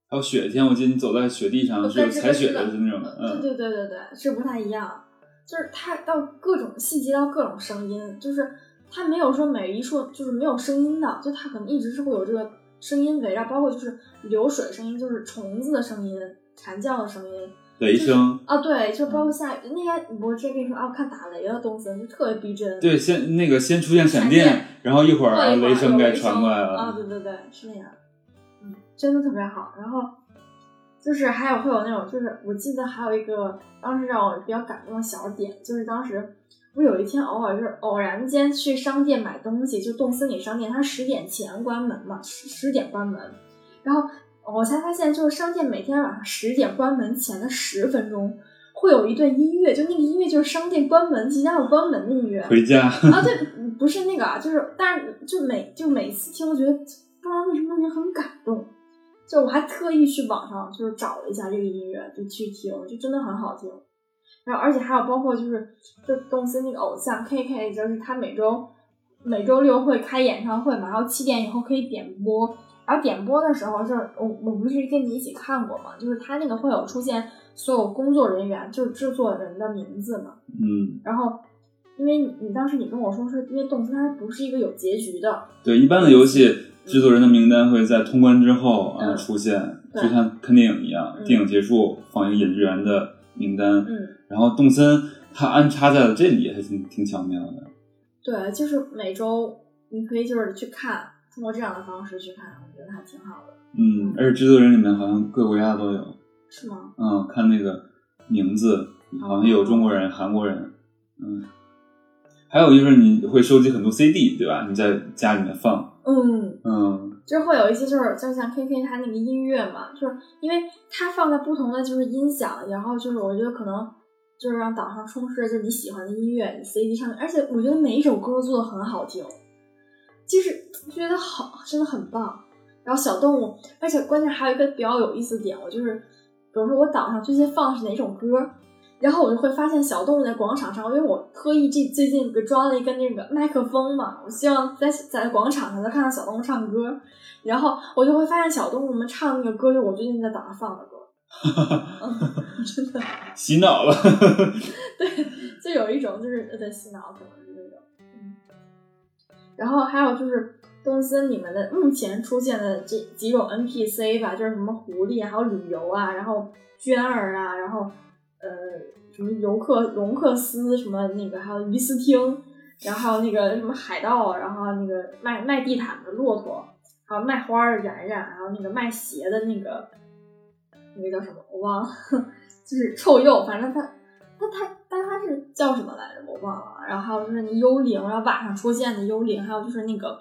还有雪天，我记得你走在雪地上是有踩雪的，这个是那种，对嗯，对对对对，是不太一样。就是它到各种细节到各种声音，就是它没有说每一处就是没有声音的，就它可能一直是会有这个声音围绕，包括就是流水声音，就是虫子的声音、蝉叫的声音雷声，啊，对，就包括下雨。那天不是之前跟你说啊，我看打雷了，东森就特别逼真。对，先那个先出现闪闪电电，然后一会儿雷声该传过来了啊，了，对对对，是那样，嗯，真的特别好。然后就是还有会有那种，就是我记得还有一个当时让我比较感动的小点，就是当时我有一天偶尔就是偶然间去商店买东西，就动森里商店，它十点前关门嘛，十十点关门，然后我才发现，就是商店每天晚上十点关门前的十分钟。会有一段音乐，就那个音乐就是商店关门即将要关门的音乐，回家，啊，对，不是那个啊，就是，但是就每就每次听，我觉得不知道为什么也很感动。就我还特意去网上就是找了一下这个音乐，就去听，就真的很好听。然后而且还有包括就是就动森那个偶像 K K，就是他每周每周六会开演唱会嘛，然后七点以后可以点播。然后点播的时候，就是我我不是跟你一起看过嘛，就是他那个会有出现所有工作人员，就是制作人的名字嘛。嗯，然后，因为你你当时你跟我说是因为动森它不是一个有结局的，对，一般的游戏制作人的名单会在通关之后啊、嗯出现，就像看电影一样，嗯电影结束放一个演职员的名单，嗯，然后动森它安插在了这里，还挺挺巧妙的。对，就是每周你可以就是去看，通过这样的方式去看，我觉得还挺好的，嗯，而且制作人里面好像各国家都有，是吗？嗯，看那个名字好像有中国人、韩国人，嗯，还有就是你会收集很多 CD，对吧？你在家里面放，嗯，嗯就是会有一些就是就像 K K 他那个音乐嘛，就是因为他放在不同的就是音响，然后就是我觉得可能就是让岛上充斥着就你喜欢的音乐，你 CD 上面，而且我觉得每一首歌都做的很好听，就是觉得好，真的很棒。然后小动物，而且关键还有一个比较有意思的点，我就是，比如说我岛上最近放的是哪种歌，然后我就会发现小动物在广场上，因为我特意这最近给装了一个那个麦克风嘛，我希望在在广场上能看到小动物唱歌，然后我就会发现小动物们唱那个歌，就是我最近在岛上放的歌，哈哈，真的，洗脑了，对，就有一种就是呃在洗脑，可能是那种，嗯，然后还有就是动森里面的目前出现的这几种 NPC 吧，就是什么狐狸，还有旅游啊，然后娟儿啊，然后呃什么游客隆克斯什么那个，还有于斯汀，然后还有那个什么海盗，然后那个卖卖地毯的骆驼，还有卖花的冉冉，还有那个卖鞋的那个那个叫什么我忘了，就是臭鼬，反正他他他但他是叫什么来着我忘了，然后还有就是那幽灵，然后晚上出现的幽灵，还有就是那个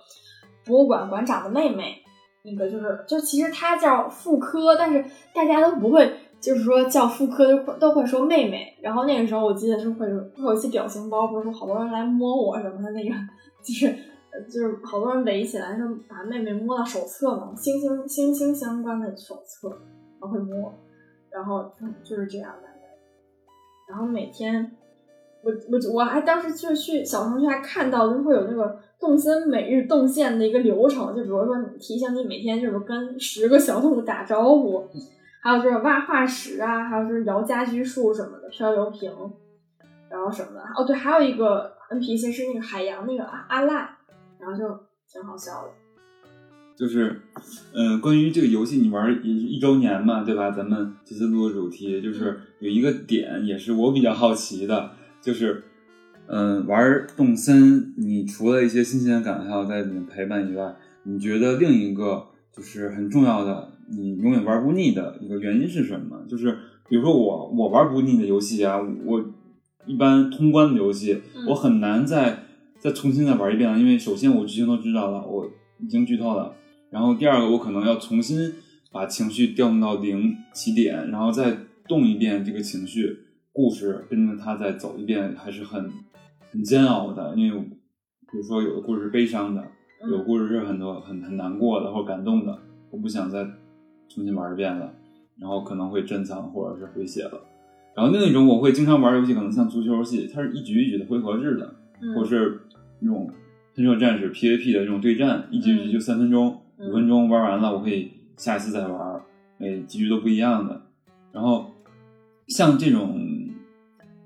博物馆馆长的妹妹，那个就是就其实她叫妇科，但是大家都不会。就是说叫妇科就会都会说妹妹，然后那个时候我记得是会会有一些表情包，不是说好多人来摸我什么的那个，就是就是好多人围起来说把妹妹摸到手册嘛，星星星星相关的手册，然后会摸，然后就是这样的，然后每天我我我还当时就去小程序还看到就会有那个动森每日动线的一个流程，就比如说你提醒你每天就是跟十个小动物打招呼。还有就是挖化石啊，还有就是摇家居树什么的，漂流瓶，然后什么的。哦，对，还有一个 NPC 是那个海洋那个阿阿赖，然后就挺好笑的。就是，嗯、关于这个游戏，你玩儿也是一周年嘛，对吧？咱们这次录的主题就是有一个点，也是我比较好奇的，就是，嗯、玩儿动森，你除了一些新鲜感还有在里面陪伴以外，你觉得另一个就是很重要的，你永远玩不腻的一个原因是什么？就是比如说我我玩不腻的游戏啊，我一般通关的游戏，嗯我很难再再重新再玩一遍了，因为首先我剧情都知道了，我已经剧透了，然后第二个我可能要重新把情绪调动到零起点，然后再动一遍这个情绪，故事跟着它再走一遍，还是很很煎熬的，因为比如说有的故事是悲伤的，嗯。有故事是很多很很难过的或者感动的，我不想再重新玩一遍了，然后可能会珍藏或者是回血了。然后另一种我会经常玩游戏，可能像足球游戏，它是一局一局的回合制的，嗯。或是那种喷射战士 PVP 的这种对战，一局一局就三分钟、嗯五分钟玩完了，我可以下一次再玩，每几局都不一样的。然后像这种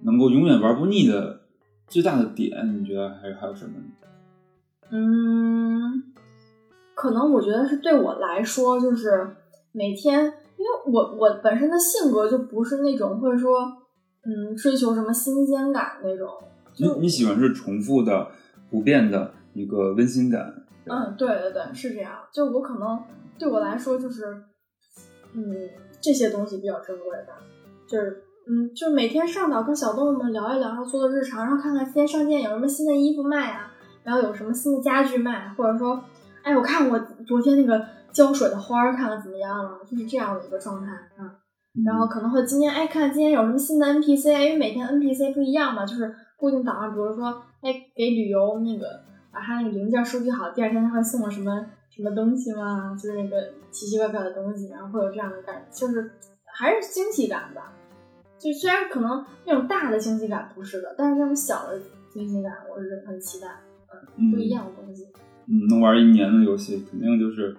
能够永远玩不腻的最大的点，你觉得还还有什么呢？嗯，可能我觉得是对我来说，就是每天，因为我我本身的性格就不是那种会说，嗯，追求什么新鲜感那种。你你喜欢是重复的、不变的一个温馨感。嗯，对对对，是这样。就我可能对我来说，就是，嗯，这些东西比较珍贵吧。就是，嗯，就每天上岛跟小动物们聊一聊，然后做做日常，然后看看今天商店有什么新的衣服卖啊，然后有什么新的家具卖，或者说，哎，我看我昨天那个浇水的花儿，看看怎么样了，就是这样的一个状态啊。然后可能会今天哎看今天有什么新的 NPC，因为每天 NPC 不一样嘛，就是固定岛上，比如说哎给旅游那个把它那个零件收集好，第二天他会送我什么什么东西吗，就是那个奇奇怪怪的东西，然后会有这样的感觉，就是还是惊喜感吧。就虽然可能那种大的惊喜感不是的，但是那种小的惊喜感我是很期待，嗯不一样的东西。嗯，能玩一年的游戏，肯定就是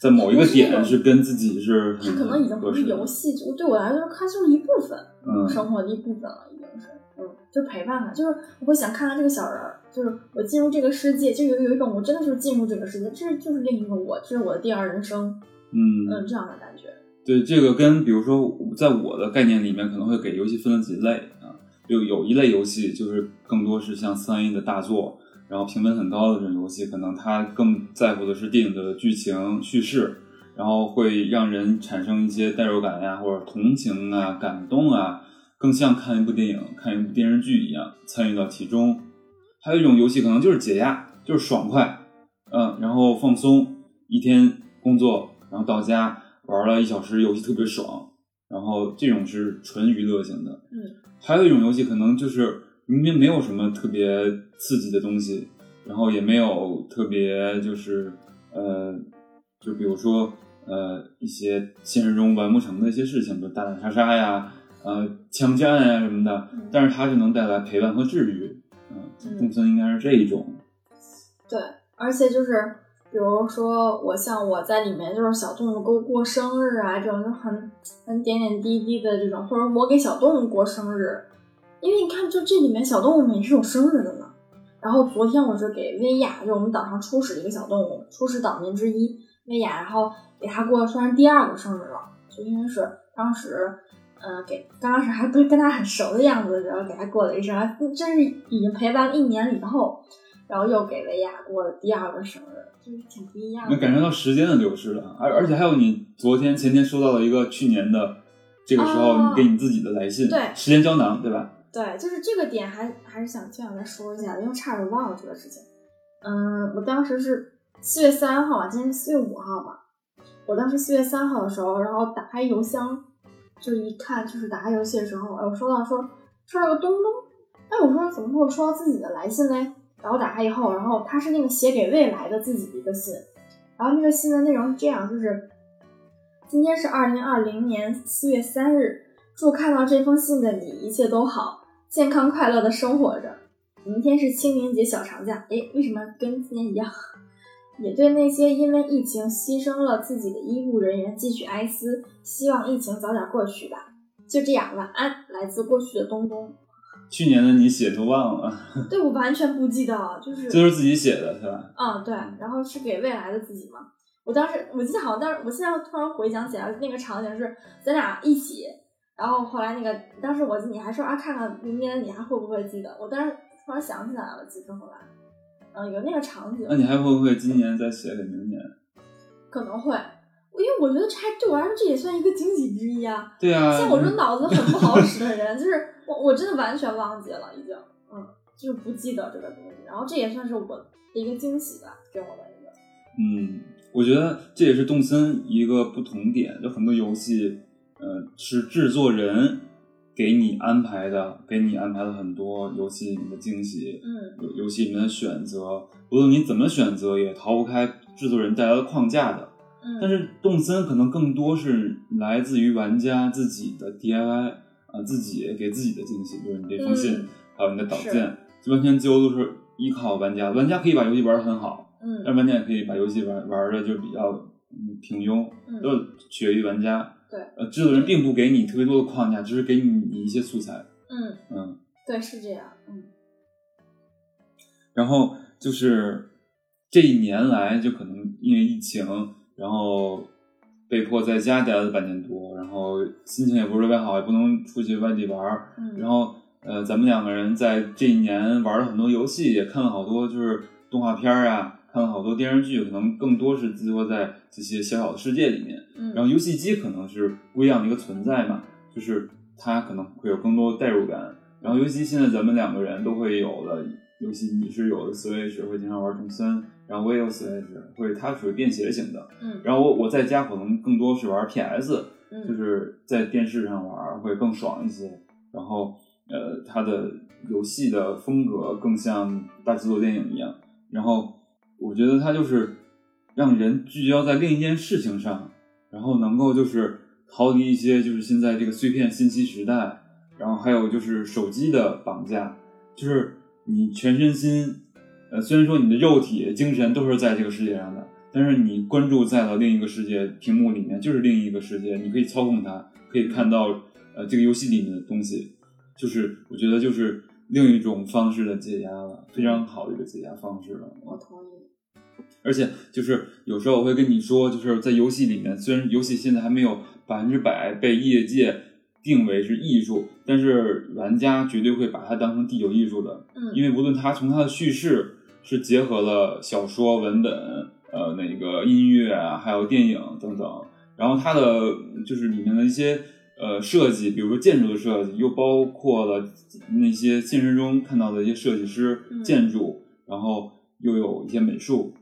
在某一个点是跟自己是它可能已经不是游戏，就对我来说，它就是一部分。嗯生活的一部分了，已经是，嗯，就陪伴吧，就是我会想看看这个小人儿，就是我进入这个世界，就有有一种我真的就是进入这个世界，这就是另一个我，这是我的第二人生，嗯嗯，这样的感觉，对，这个跟比如说，在我的概念里面，可能会给游戏分了几类啊。有有一类游戏就是更多是像三 A 的大作，然后评分很高的这种游戏，可能它更在乎的是电影的剧情叙事，然后会让人产生一些代入感呀，或者同情啊、感动啊，更像看一部电影、看一部电视剧一样参与到其中。还有一种游戏可能就是解压，就是爽快，嗯，然后放松，一天工作，然后到家玩了一小时游戏特别爽，然后这种是纯娱乐型的。嗯，还有一种游戏可能就是明明没有什么特别刺激的东西，然后也没有特别就是呃，就比如说呃一些现实中完不成的一些事情，比如打打杀杀呀、呃枪战呀什么的嗯，但是它就能带来陪伴和治愈。嗯，应该是这一种。对，而且就是比如说我像我在里面就是小动物给我过生日啊，这种就很很点点滴滴的这种，或者我给小动物过生日，因为你看就这里面小动物们也是有生日的呢。然后昨天我是给薇娅，就我们岛上初始的一个小动物，初始岛民之一薇娅，然后给她过算是第二个生日了，就因为是当时。呃，给刚开始还不是跟他很熟的样子，然后给他过了一生日，真是已经陪伴了一年以后，然后又给薇娅过了第二个生日，就是挺不一样的。能感受到时间的流逝了，而而且还有你昨天前天收到了一个去年的这个时候哦你给你自己的来信，对时间胶囊，对吧？对，就是这个点还还是想这样再说一下，因为差点忘了这个事情。嗯，我当时是四月三号吧，今天是四月五号吧。我当时四月三号的时候，然后打开邮箱，就一看，就是打开游戏的时候，哎，我收到说收到个东东，哎，我说怎么会有收到自己的来信嘞？然后打开以后，然后它是那个写给未来的自己的一个信，然后那个信的内容是这样，就是今天是二零二零年四月三日，祝看到这封信的你一切都好，健康快乐的生活着。明天是清明节小长假，诶，为什么跟今年一样？也对那些因为疫情牺牲了自己的医务人员继续哀思，希望疫情早点过去吧。就这样，晚安，来自过去的东东。去年的你写都忘了，对我完全不记得，就是就是自己写的，是吧？嗯，对，然后是给未来的自己嘛。我当时我记得好像，但是我现在突然回想起来，那个场景是咱俩一起，然后后来那个当时我你还说啊，看看明年你还会不会记得？我当时突然想起来了，其实后来，嗯，有那个场景那，你还会不会今年再写给明年？可能会。因为我觉得这还对我来说这也算一个惊喜之一啊。对啊，像我这种脑子很不好使的人，就是我我真的完全忘记了，已经，嗯，就是不记得这个东西。然后这也算是我的一个惊喜吧，给我的一个。嗯，我觉得这也是动森一个不同点，就很多游戏，呃，是制作人给你安排的，给你安排了很多游戏里面的惊喜，嗯游游戏里面的选择，无论你怎么选择，也逃不开制作人带来的框架的。嗯，但是动森可能更多是来自于玩家自己的 DIY 啊，自己给自己的惊喜，就是你这封信，嗯还有你的导是件，就完全几乎都是依靠玩家。玩家可以把游戏玩得很好，嗯但玩家也可以把游戏玩玩的就比较嗯平庸，嗯都取决于玩家。对，呃，制作人并不给你特别多的框架，只是给你一些素材。嗯，嗯，对，是这样，嗯然后就是这一年来，就可能因为疫情，然后被迫在家待了半年多，然后心情也不是特别好，也不能出去外地玩儿。嗯，然后呃，咱们两个人在这一年玩了很多游戏，也看了好多就是动画片儿啊，看了好多电视剧，可能更多是寄托在这些小小的世界里面。嗯，然后游戏机可能是不一样的一个存在嘛，就是它可能会有更多代入感。然后尤其现在咱们两个人都会有的游戏，你是有的 Switch 会经常玩重森，然后我也有 Switch，会它属于便携型的。嗯然后我我在家可能更多是玩 PS，嗯就是在电视上玩会更爽一些。然后呃，它的游戏的风格更像大制作电影一样。然后我觉得它就是让人聚焦在另一件事情上，然后能够就是逃离一些就是现在这个碎片信息时代，然后还有就是手机的绑架，就是你全身心，呃，虽然说你的肉体、精神都是在这个世界上的，但是你关注在了另一个世界，屏幕里面就是另一个世界，你可以操控它，可以看到呃这个游戏里面的东西，就是我觉得就是另一种方式的解压了，非常好的一个解压方式了。我同意。而且就是有时候我会跟你说，就是在游戏里面，虽然游戏现在还没有百分之百被业界定为是艺术，但是玩家绝对会把它当成第九艺术的，嗯，因为无论它从它的叙事是结合了小说文本、呃那个音乐啊，还有电影等等，然后它的就是里面的一些呃设计，比如说建筑的设计，又包括了那些现实中看到的一些设计师、嗯建筑，然后又有一些美术，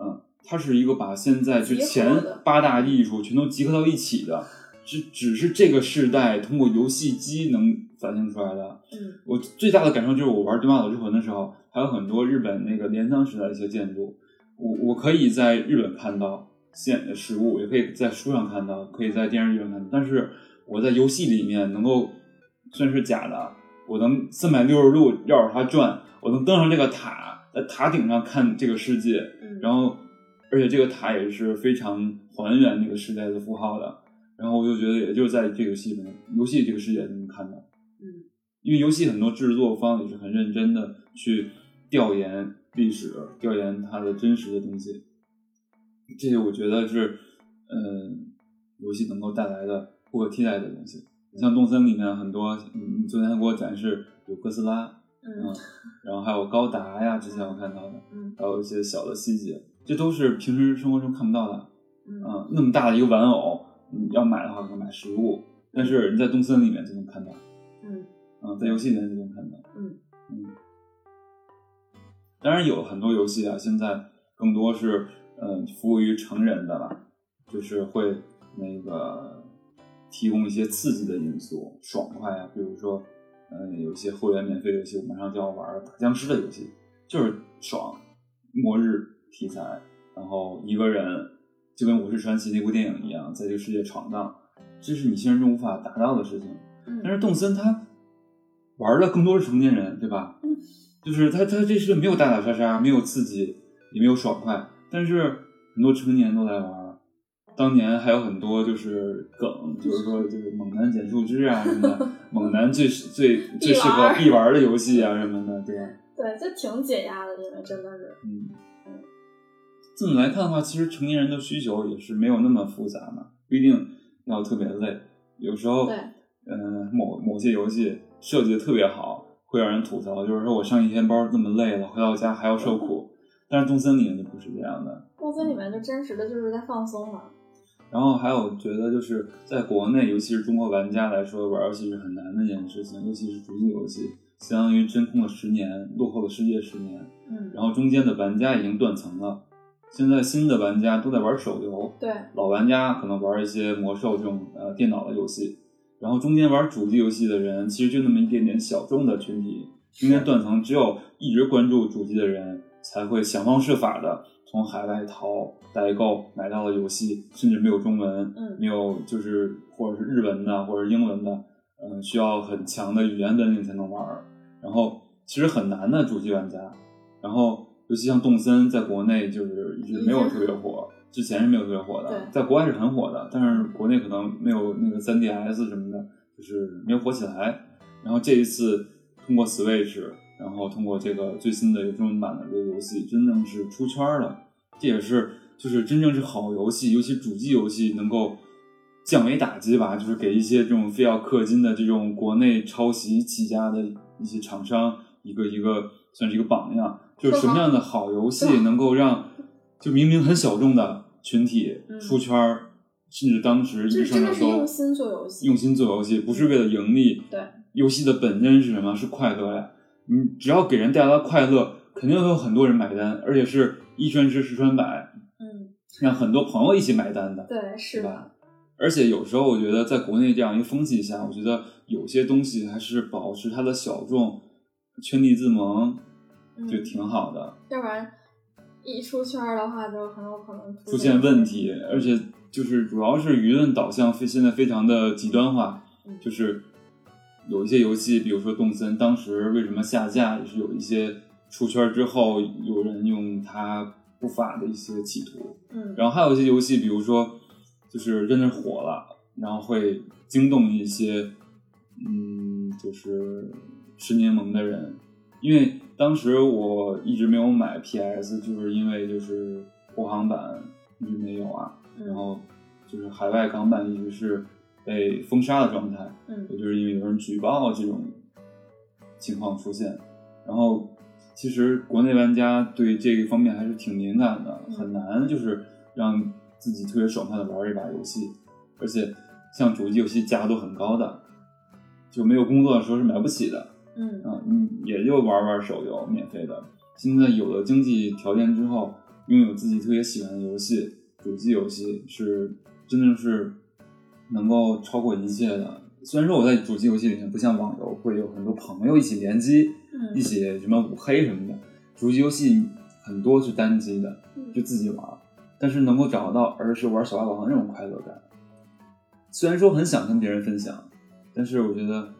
嗯，它是一个把现在就前八大艺术全都集合到一起的，只只是这个时代通过游戏机能展现出来的。嗯我最大的感受就是我玩《对马岛之魂》的时候，还有很多日本那个镰仓时代的一些建筑，我我可以在日本看到现实物，也可以在书上看到，可以在电视剧上看到，但是我在游戏里面能够虽然是假的，我能三百六十度绕着它转，我能登上这个塔，在塔顶上看这个世界，嗯，然后而且这个塔也是非常还原那个时代的符号的，然后我就觉得也就是在这个游戏里面，游戏这个世界能看到。嗯。因为游戏很多制作方也是很认真的去调研历史，调研它的真实的东西，这些我觉得是，嗯，游戏能够带来的不可替代的东西。像动森里面很多，你你昨天还给我展示有哥斯拉，嗯嗯，然后还有高达呀，之前我看到的，嗯还有一些小的细节，这都是平时生活中看不到的。嗯嗯，那么大的一个玩偶，你要买的话可能买实物，但是你在动森里面就能看到。嗯嗯，在游戏里面就能看到。嗯嗯，当然有很多游戏啊，现在更多是嗯服务于成人的了，就是会那个提供一些刺激的因素，爽快啊，比如说嗯有一些会员免费游戏，我马上就要玩儿打僵尸的游戏，就是爽，末日题材，然后一个人就跟《我是传奇》那部电影一样，在这个世界闯荡，这是你现实中无法达到的事情。但嗯是动森他玩的更多是成年人，对吧？嗯，就是他他这是没有打打杀杀，没有刺激，也没有爽快，但是很多成年人都在玩。当年还有很多就是梗，就是说就是猛男捡树枝啊什么的，猛男最最 最适合必玩的游戏啊什么的，对吧？对，就挺解压的，因为真的是，嗯嗯，这么来看的话，其实成年人的需求也是没有那么复杂嘛，不一定要特别累。有时候，对嗯、某某些游戏设计的特别好，会让人吐槽，就是说我上一天班这么累了，回到家还要受苦。但是动森里面就不是这样的，动森里面就真实的就是在放松嘛。然后还有觉得就是在国内，尤其是中国玩家来说，玩游戏是很难的一件事情，尤其是主机游戏，相当于真空了十年，落后了世界十年。嗯，然后中间的玩家已经断层了，现在新的玩家都在玩手游，对，老玩家可能玩一些魔兽这种呃电脑的游戏，然后中间玩主机游戏的人其实就那么一点点小众的群体，中间断层，只有一直关注主机的人才会想方设法的从海外淘代购买到了游戏，甚至没有中文，嗯没有就是或者是日文的或者是英文的，嗯、需要很强的语言本领才能玩儿，然后其实很难的主机玩家，然后尤其像动森在国内就是一直没有特别火，之前是没有特别火的，在国外是很火的，但是国内可能没有那个 3DS 什么的，就是没有火起来。然后这一次通过 Switch，然后通过这个最新的中文版的这个游戏，真正是出圈了。这也是就是真正是好游戏，尤其主机游戏能够降维打击吧，就是给一些这种非要氪金的这种国内抄袭起家的一些厂商一个一个算是一个榜样。就是什么样的好游戏能够让就明明很小众的群体嗯出圈儿，甚至当时一这真的个上热搜用，心做游戏，用心做游戏，不是为了盈利。对，游戏的本真是什么？是快乐呀！你只要给人带来快乐，肯定会有很多人买单，而且是一传十，十传百，嗯，让很多朋友一起买单的。对，是吧，而且有时候我觉得，在国内这样一个风气下，我觉得有些东西还是保持它的小众，圈地自萌嗯就挺好的。要不然一出圈儿的话，就很有可能出现问题，而且就是主要是舆论导向非现在非常的极端化嗯，就是有一些游戏，比如说动森，当时为什么下架，也是有一些出圈之后有人用它不法的一些企图，嗯，然后还有一些游戏，比如说就是真的火了，然后会惊动一些嗯，就是吃柠檬的人，因为当时我一直没有买 PS，就是因为就是国行版一直没有啊，嗯。然后就是海外港版一直是被封杀的状态，嗯。也就是因为有人举报这种情况出现，然后其实国内玩家对这个方面还是挺敏感的，嗯。很难就是让自己特别爽快的玩一把游戏，而且像主机游戏价格都很高的，就没有工作的时候是买不起的，嗯。啊，你也就玩玩手游免费的。现在有了经济条件之后，拥有自己特别喜欢的游戏，主机游戏是真的是能够超过一切的。虽然说我在主机游戏里面不像网游会有很多朋友一起联机，嗯一起什么五黑什么的，主机游戏很多是单机的，嗯就自己玩，但是能够找到儿时玩小霸王那种快乐感。虽然说很想跟别人分享，但是我觉得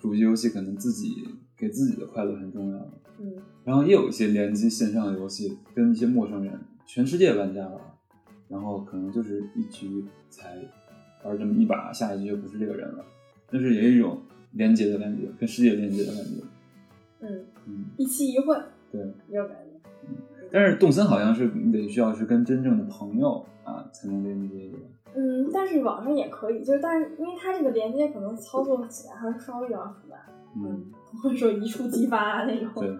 主机游戏可能自己给自己的快乐很重要。嗯然后也有一些联机线上的游戏，跟一些陌生人、全世界玩家玩，然后可能就是一局才玩这么一把，下一局就不是这个人了。但是也有一种连接的感觉，跟世界连接的感觉。嗯，嗯，一期一会对。有感觉，但是动森好像是你得需要是跟真正的朋友啊才能连接的。嗯，但是网上也可以，就是但是因为它这个连接可能操作起来还是稍微有点复杂，嗯，不会说一触即发那种，对，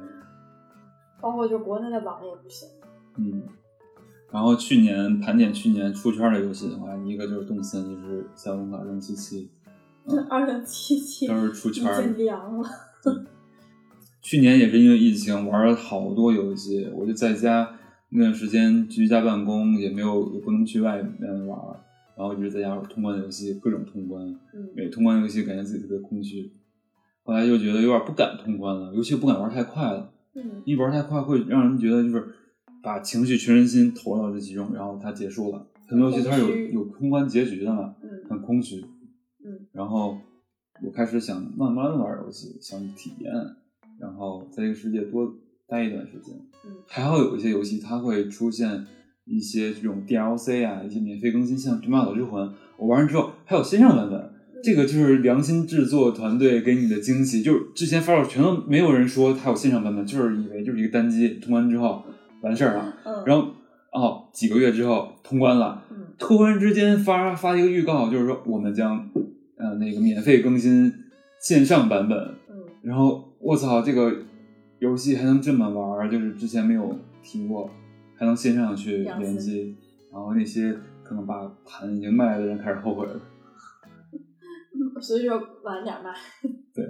包括就国内的网也不行，嗯。然后去年盘点去年出圈的游戏的话，一个就是动森，一个是《赛博朋克2077》，二零七七都是出圈儿凉了，去年也是因为疫情玩了好多游戏，我就在家那段时间居家办公，也没有也不能去外面玩，然后一直在家通关游戏，各种通关，嗯。每通关游戏感觉自己特别空虚，后来又觉得有点不敢通关了，尤其不敢玩太快了，嗯。一玩太快会让人觉得就是把情绪全身心投入到这其中，然后它结束了。很多游戏它是有有通关结局的嘛，嗯很空虚。嗯，然后我开始想慢慢的玩游戏，想体验，然后在这个世界多待一段时间。嗯还好有一些游戏它会出现一些这种 DLC 啊，一些免费更新，像《马岛之魂》，我玩完之后还有线上版本。这个就是良心制作团队给你的惊喜，就是之前发售全都没有人说它有线上版本，就是以为就是一个单机通关之后完事儿了，嗯，然后哦几个月之后通关了，嗯突然之间发发一个预告，就是说我们将呃那个免费更新线上版本，嗯然后我操这个游戏还能这么玩，就是之前没有提过，还能线上去联机，然后那些可能把盘已经卖了的人开始后悔了。所以说晚点卖。对。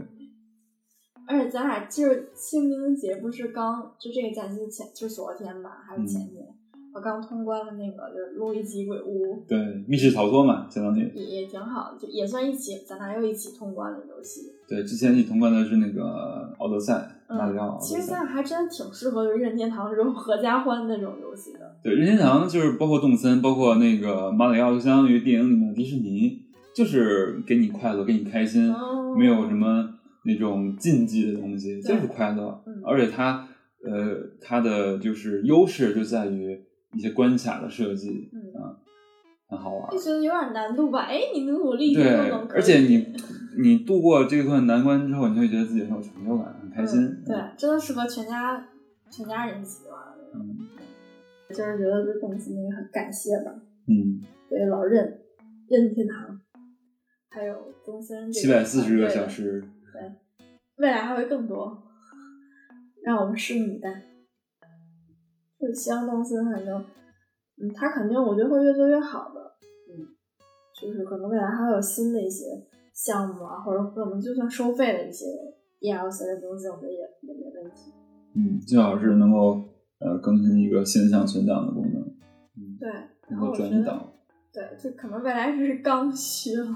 而且咱俩就是清明节不是刚就这个假期前就昨天吧，还是前天？我刚通关了那个就是路易吉鬼屋。对，密室逃脱嘛，相当于。也也挺好，就也算一起，咱俩又一起通关了游戏。对，之前你通关的是那个奥德赛，马里奥。其实咱俩还真挺适合就是任天堂这种合家欢那种游戏的。对，任天堂就是包括动森，包括那个马里奥，就相当于电影里面的迪士尼，就是给你快乐，给你开心，没有什么。那种禁忌的东西就是快乐，而且它呃它的就是优势就在于一些关卡的设计，啊，很好玩。就觉得有点难度吧？哎，你努努力，对，而且你你度过这段难关之后，你会觉得自己很有成就感，很开心。对，真的适合全家全家人一起玩嗯。就是觉得对公司也很感谢吧。嗯，对老任任天堂，还有东森七百四十个小时。对，未来还会更多，让我们拭目以待。就希望东森反正，嗯，他肯定我觉得会越做越好的，嗯，就是可能未来还会有新的一些项目啊，或者可能就算收费的一些 DLC 的东西，我觉得也也没问题。嗯，最好是能够呃更新一个线上存档的功能，嗯，对，然后转移档，对，就可能未来是刚需了。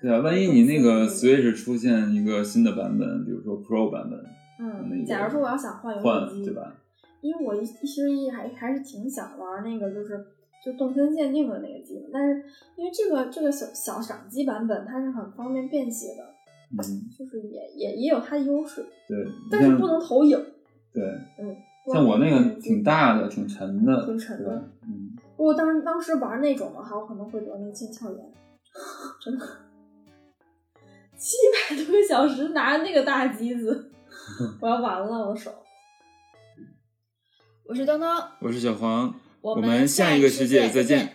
对啊，万一你那个 Switch 出现一个新的版本，比如说 Pro 版本，嗯，假如说我要想换游戏机，对吧？因为我一其实一还还是挺想玩那个，就是就动森限定的那个机，但是因为这个这个小小赏机版本它是很方便便携的，嗯，就是也也也有它的优势，对，但是不能投影，对，嗯，像我那个挺大的，挺沉的，挺沉的，嗯，不过当当时玩那种的话，我可能会得那个腱鞘炎，真的。七百多个小时拿着那个大机子，我要完了，我的手。我是东东，我是小黄，我们下一个世界再见。